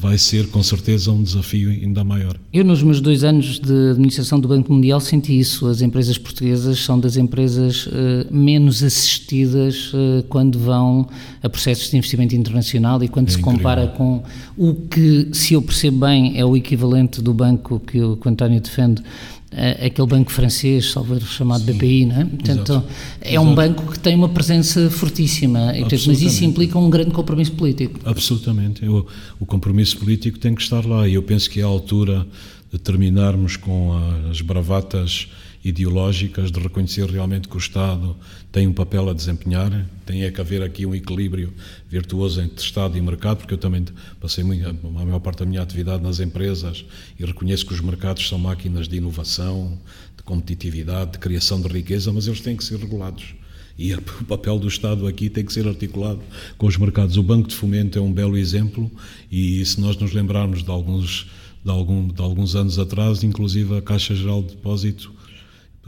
B: vai ser com certeza um desafio ainda maior.
A: Eu, nos meus dois anos de administração do Banco Mundial, senti isso. As empresas portuguesas são das empresas uh, menos assistidas uh, quando vão a processos de investimento internacional e quando é se incrível. compara com o que, se eu percebo bem, é o equivalente do banco que o, que o António defende aquele banco francês, salvo chamado Sim, BPI, não é? Portanto, exato, é exato. um banco que tem uma presença fortíssima, e, portanto, mas isso implica um grande compromisso político.
B: Absolutamente, o, o compromisso político tem que estar lá e eu penso que é a altura de terminarmos com as bravatas ideológicas de reconhecer realmente que o Estado tem um papel a desempenhar, tem é que haver aqui um equilíbrio virtuoso entre Estado e mercado, porque eu também passei muito, a maior parte da minha atividade nas empresas e reconheço que os mercados são máquinas de inovação, de competitividade, de criação de riqueza, mas eles têm que ser regulados. E o papel do Estado aqui tem que ser articulado com os mercados. O Banco de Fomento é um belo exemplo e se nós nos lembrarmos de alguns, de, algum, de alguns anos atrás, inclusive a Caixa Geral de Depósito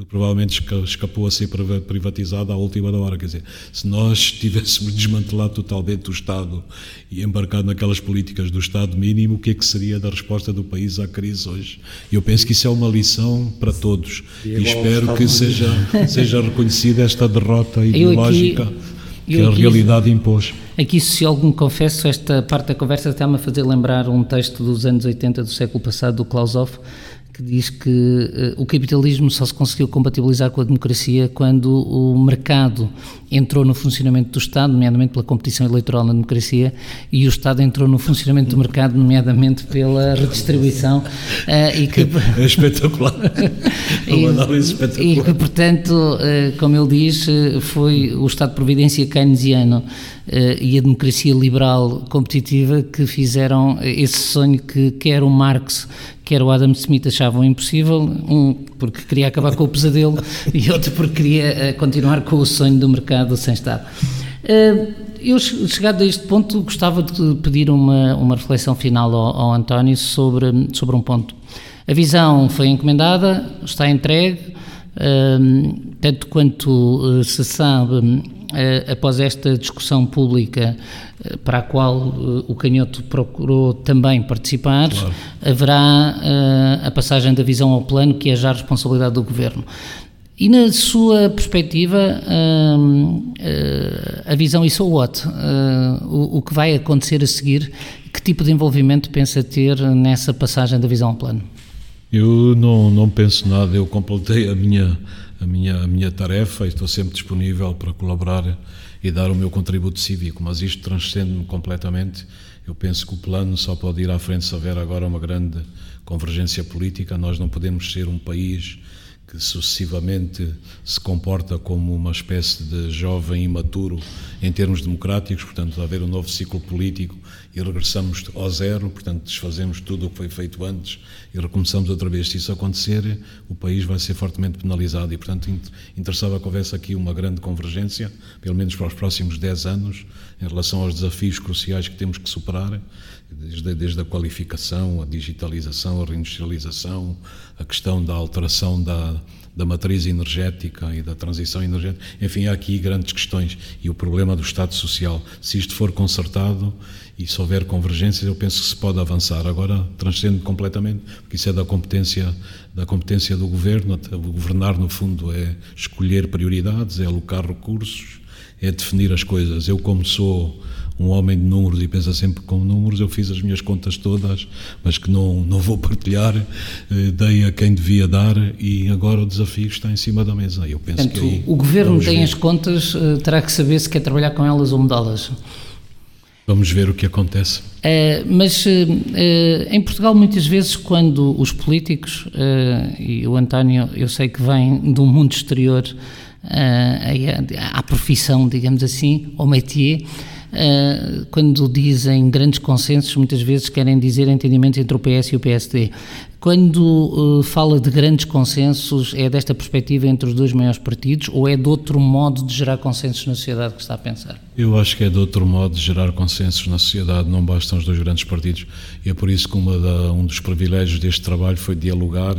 B: provavelmente escapou a ser privatizada à última da hora. Quer dizer, se nós tivéssemos desmantelado totalmente o Estado e embarcado naquelas políticas do Estado mínimo, o que é que seria da resposta do país à crise hoje? Eu penso que isso é uma lição para todos e, e espero que seja, seja reconhecida esta derrota ideológica aqui, que a realidade impôs.
A: Aqui, se algo me confesso, esta parte da conversa está-me a fazer lembrar um texto dos anos 80 do século passado, do Klausov, que diz que uh, o capitalismo só se conseguiu compatibilizar com a democracia quando o mercado entrou no funcionamento do Estado, nomeadamente pela competição eleitoral na democracia, e o Estado entrou no funcionamento do mercado, nomeadamente pela redistribuição. Uh,
B: e que, é espetacular.
A: É uma análise espetacular. E que, portanto, uh, como ele diz, foi o Estado de Providência keynesiano e a democracia liberal competitiva que fizeram esse sonho que quer o Marx quer o Adam Smith achavam impossível, um porque queria acabar com o pesadelo e outro porque queria uh, continuar com o sonho do mercado sem Estado. Uh, eu, chegado a este ponto, gostava de pedir uma, uma reflexão final ao, ao António sobre, sobre um ponto. A visão foi encomendada, está entregue, tanto quanto se sabe, após esta discussão pública eh, para a qual uh, o Canhoto procurou também participar, claro. haverá a passagem da visão ao plano, que é já a responsabilidade do Governo. E na sua perspectiva, uh, a visão e so what? O, o, que vai acontecer a seguir? Que tipo de envolvimento pensa ter nessa passagem da visão ao plano?
B: Eu não, não penso nada, eu completei a minha, a, minha, a minha tarefa e estou sempre disponível para colaborar e dar o meu contributo cívico, mas isto transcende-me completamente. Eu penso que o plano só pode ir à frente se houver agora uma grande convergência política. Nós não podemos ser um país que sucessivamente se comporta como uma espécie de jovem imaturo em termos democráticos, portanto, haver um novo ciclo político e regressamos ao zero, portanto, desfazemos tudo o que foi feito antes e recomeçamos outra vez. Se isso acontecer, o país vai ser fortemente penalizado e, portanto, interessava que houvesse aqui uma grande convergência, pelo menos para os próximos 10 anos, em relação aos desafios cruciais que temos que superar, desde, desde a qualificação, a digitalização, a reindustrialização, a questão da alteração da, da matriz energética e da transição energética. Enfim, há aqui grandes questões. E o problema do Estado Social. Se isto for consertado e se houver convergências, eu penso que se pode avançar. Agora, transcende completamente, porque isso é da competência, da competência do governo. Governar, no fundo, é escolher prioridades, é alocar recursos, é definir as coisas. Eu, como sou um homem de números e pensa sempre com números, eu fiz as minhas contas todas, mas que não, não vou partilhar, eh, dei a quem devia dar e agora o desafio está em cima da mesa. Eu penso Portanto, que aí,
A: o governo tem ver. as contas, eh, terá que saber se quer trabalhar com elas ou mudá-las.
B: Vamos ver o que acontece.
A: Uh, mas em Portugal, muitas vezes, quando os políticos, e o António, eu sei que vem do mundo exterior à profissão, digamos assim, ao métier, Uh, quando dizem grandes consensos, muitas vezes querem dizer entendimentos entre o PS e o PSD. Quando uh, fala de grandes consensos, é desta perspectiva entre os dois maiores partidos ou é de outro modo de gerar consensos na sociedade que está a pensar?
B: Eu acho que é de outro modo de gerar consensos na sociedade, não bastam os dois grandes partidos. E é por isso que da, um dos privilégios deste trabalho foi dialogar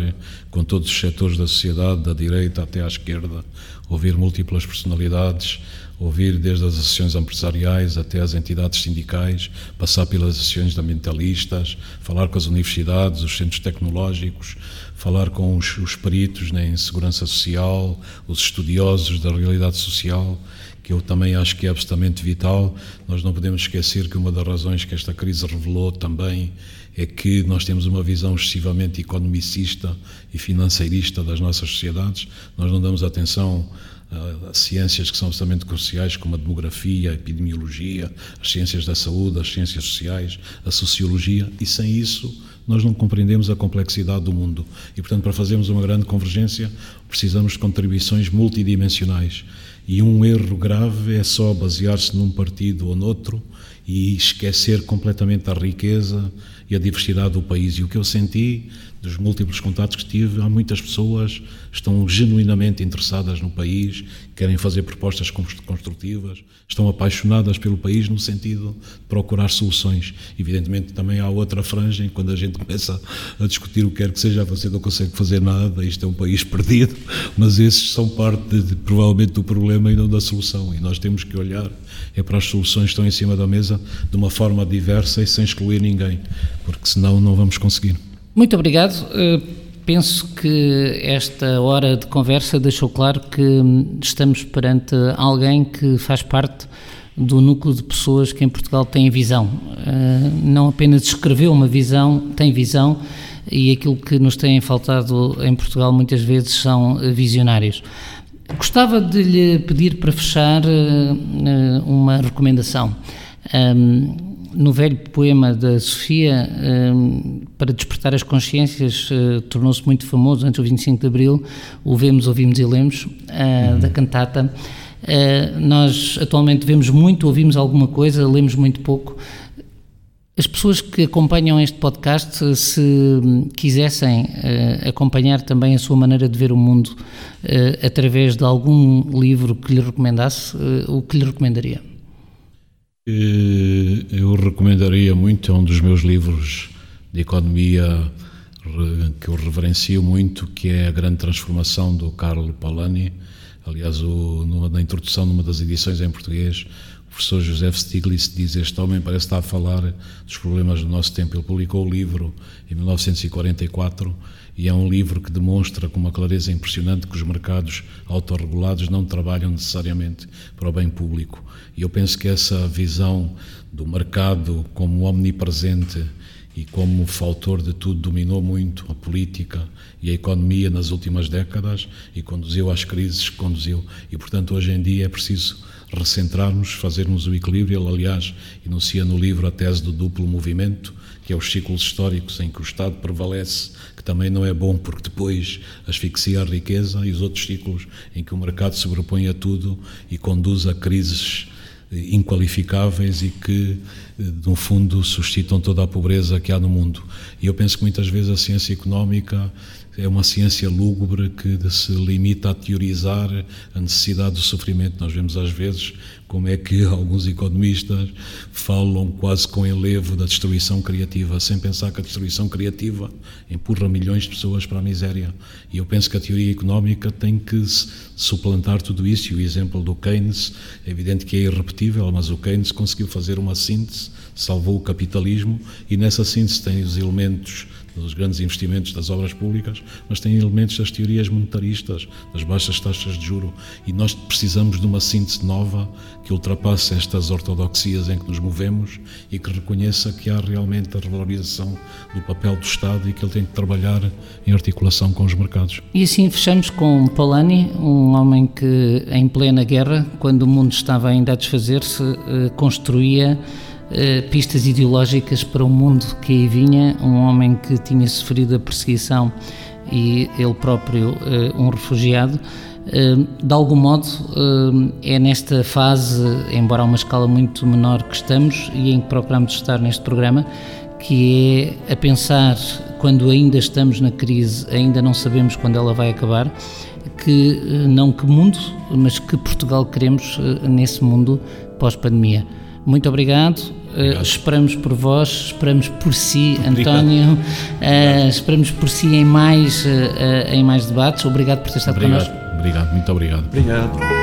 B: com todos os setores da sociedade, da direita até à esquerda, ouvir múltiplas personalidades, ouvir desde as associações empresariais até as entidades sindicais, passar pelas associações ambientalistas, falar com as universidades, os centros tecnológicos, falar com os, os peritos né, em segurança social, os estudiosos da realidade social, que eu também acho que é absolutamente vital. Nós não podemos esquecer que uma das razões que esta crise revelou também é que nós temos uma visão excessivamente economicista e financeirista das nossas sociedades. Nós não damos atenção uh, ciências que são absolutamente cruciais, como a demografia, a epidemiologia, as ciências da saúde, as ciências sociais, a sociologia, e sem isso nós não compreendemos a complexidade do mundo. E, portanto, para fazermos uma grande convergência, precisamos de contribuições multidimensionais. E um erro grave é só basear-se num partido ou noutro e esquecer completamente a riqueza e a diversidade do país. E o que eu senti dos múltiplos contatos que tive, há muitas pessoas que estão genuinamente interessadas no país, querem fazer propostas construtivas, estão apaixonadas pelo país no sentido de procurar soluções. Evidentemente, também há outra franja, quando a gente começa a discutir o que quer que seja, você não consegue fazer nada, isto é um país perdido, mas esses são parte, de, provavelmente, do problema e não da solução. E nós temos que olhar é para as soluções que estão em cima da mesa de uma forma diversa e sem excluir ninguém, porque senão não vamos conseguir.
A: Muito obrigado. Uh, penso que esta hora de conversa deixou claro que estamos perante alguém que faz parte do núcleo de pessoas que em Portugal têm visão. Uh, não apenas escreveu uma visão, tem visão, e aquilo que nos tem faltado em Portugal muitas vezes são visionários. Gostava de lhe pedir para fechar uh, uma recomendação. Um, no velho poema da Sofia, um, para despertar as consciências, uh, tornou-se muito famoso antes do 25 de Abril, o Vemos, Ouvimos e Lemos, uh, uhum. da cantata. Uh, nós atualmente vemos muito, ouvimos alguma coisa, lemos muito pouco. As pessoas que acompanham este podcast, se quisessem acompanhar também a sua maneira de ver o mundo através de algum livro que lhe recomendasse, o que lhe recomendaria?
B: Eu recomendaria muito, é um dos meus livros de economia que eu reverencio muito, que é A Grande Transformação do Carlo Polanyi. Aliás, o, na introdução, numa das edições em português, o professor José Stiglitz diz: Este homem parece estar a falar dos problemas do nosso tempo. Ele publicou o livro em 1944 e é um livro que demonstra com uma clareza impressionante que os mercados autorregulados não trabalham necessariamente para o bem público. E eu penso que essa visão do mercado como omnipresente e como fator de tudo dominou muito a política e a economia nas últimas décadas e conduziu às crises que conduziu. E, portanto, hoje em dia é preciso recentrarmos, fazermos o equilíbrio. Ele, aliás, enuncia no livro a tese do duplo movimento, que é os ciclos históricos em que o Estado prevalece, que também não é bom porque depois asfixia a riqueza, e os outros ciclos em que o mercado sobrepõe a tudo e conduz a crises inqualificáveis e que, no fundo, suscitam toda a pobreza que há no mundo. E eu penso que muitas vezes a ciência económica é uma ciência lúgubre que se limita a teorizar a necessidade do sofrimento. Nós vemos às vezes como é que alguns economistas falam quase com enlevo da destruição criativa, sem pensar que a destruição criativa empurra milhões de pessoas para a miséria. E eu penso que a teoria económica tem que suplantar tudo isso. E o exemplo do Keynes é evidente que é irrepetível, mas o Keynes conseguiu fazer uma síntese, salvou o capitalismo e nessa síntese tem os elementos dos grandes investimentos das obras públicas, mas tem elementos das teorias monetaristas, das baixas taxas de juro, e nós precisamos de uma síntese nova que ultrapasse estas ortodoxias em que nos movemos e que reconheça que há realmente a revalorização do papel do Estado e que ele tem que trabalhar em articulação com os mercados.
A: E assim fechamos com Polanyi, um homem que em plena guerra, quando o mundo estava ainda a desfazer-se, eh, construía eh, pistas ideológicas para o mundo que aí vinha, um homem que tinha sofrido a perseguição e ele próprio eh, um refugiado. Eh, de algum modo, é nesta fase, embora a uma escala muito menor que estamos e em que procuramos estar neste programa, que é a pensar quando ainda estamos na crise, ainda não sabemos quando ela vai acabar, que não que mundo, mas que Portugal queremos nesse mundo pós-pandemia. Muito obrigado. Uh, esperamos por vós, esperamos por si, António, uh, esperamos por si em mais, uh, em mais debates. Obrigado por ter estado
B: obrigado,
A: connosco.
B: Obrigado, muito obrigado.
C: Obrigado.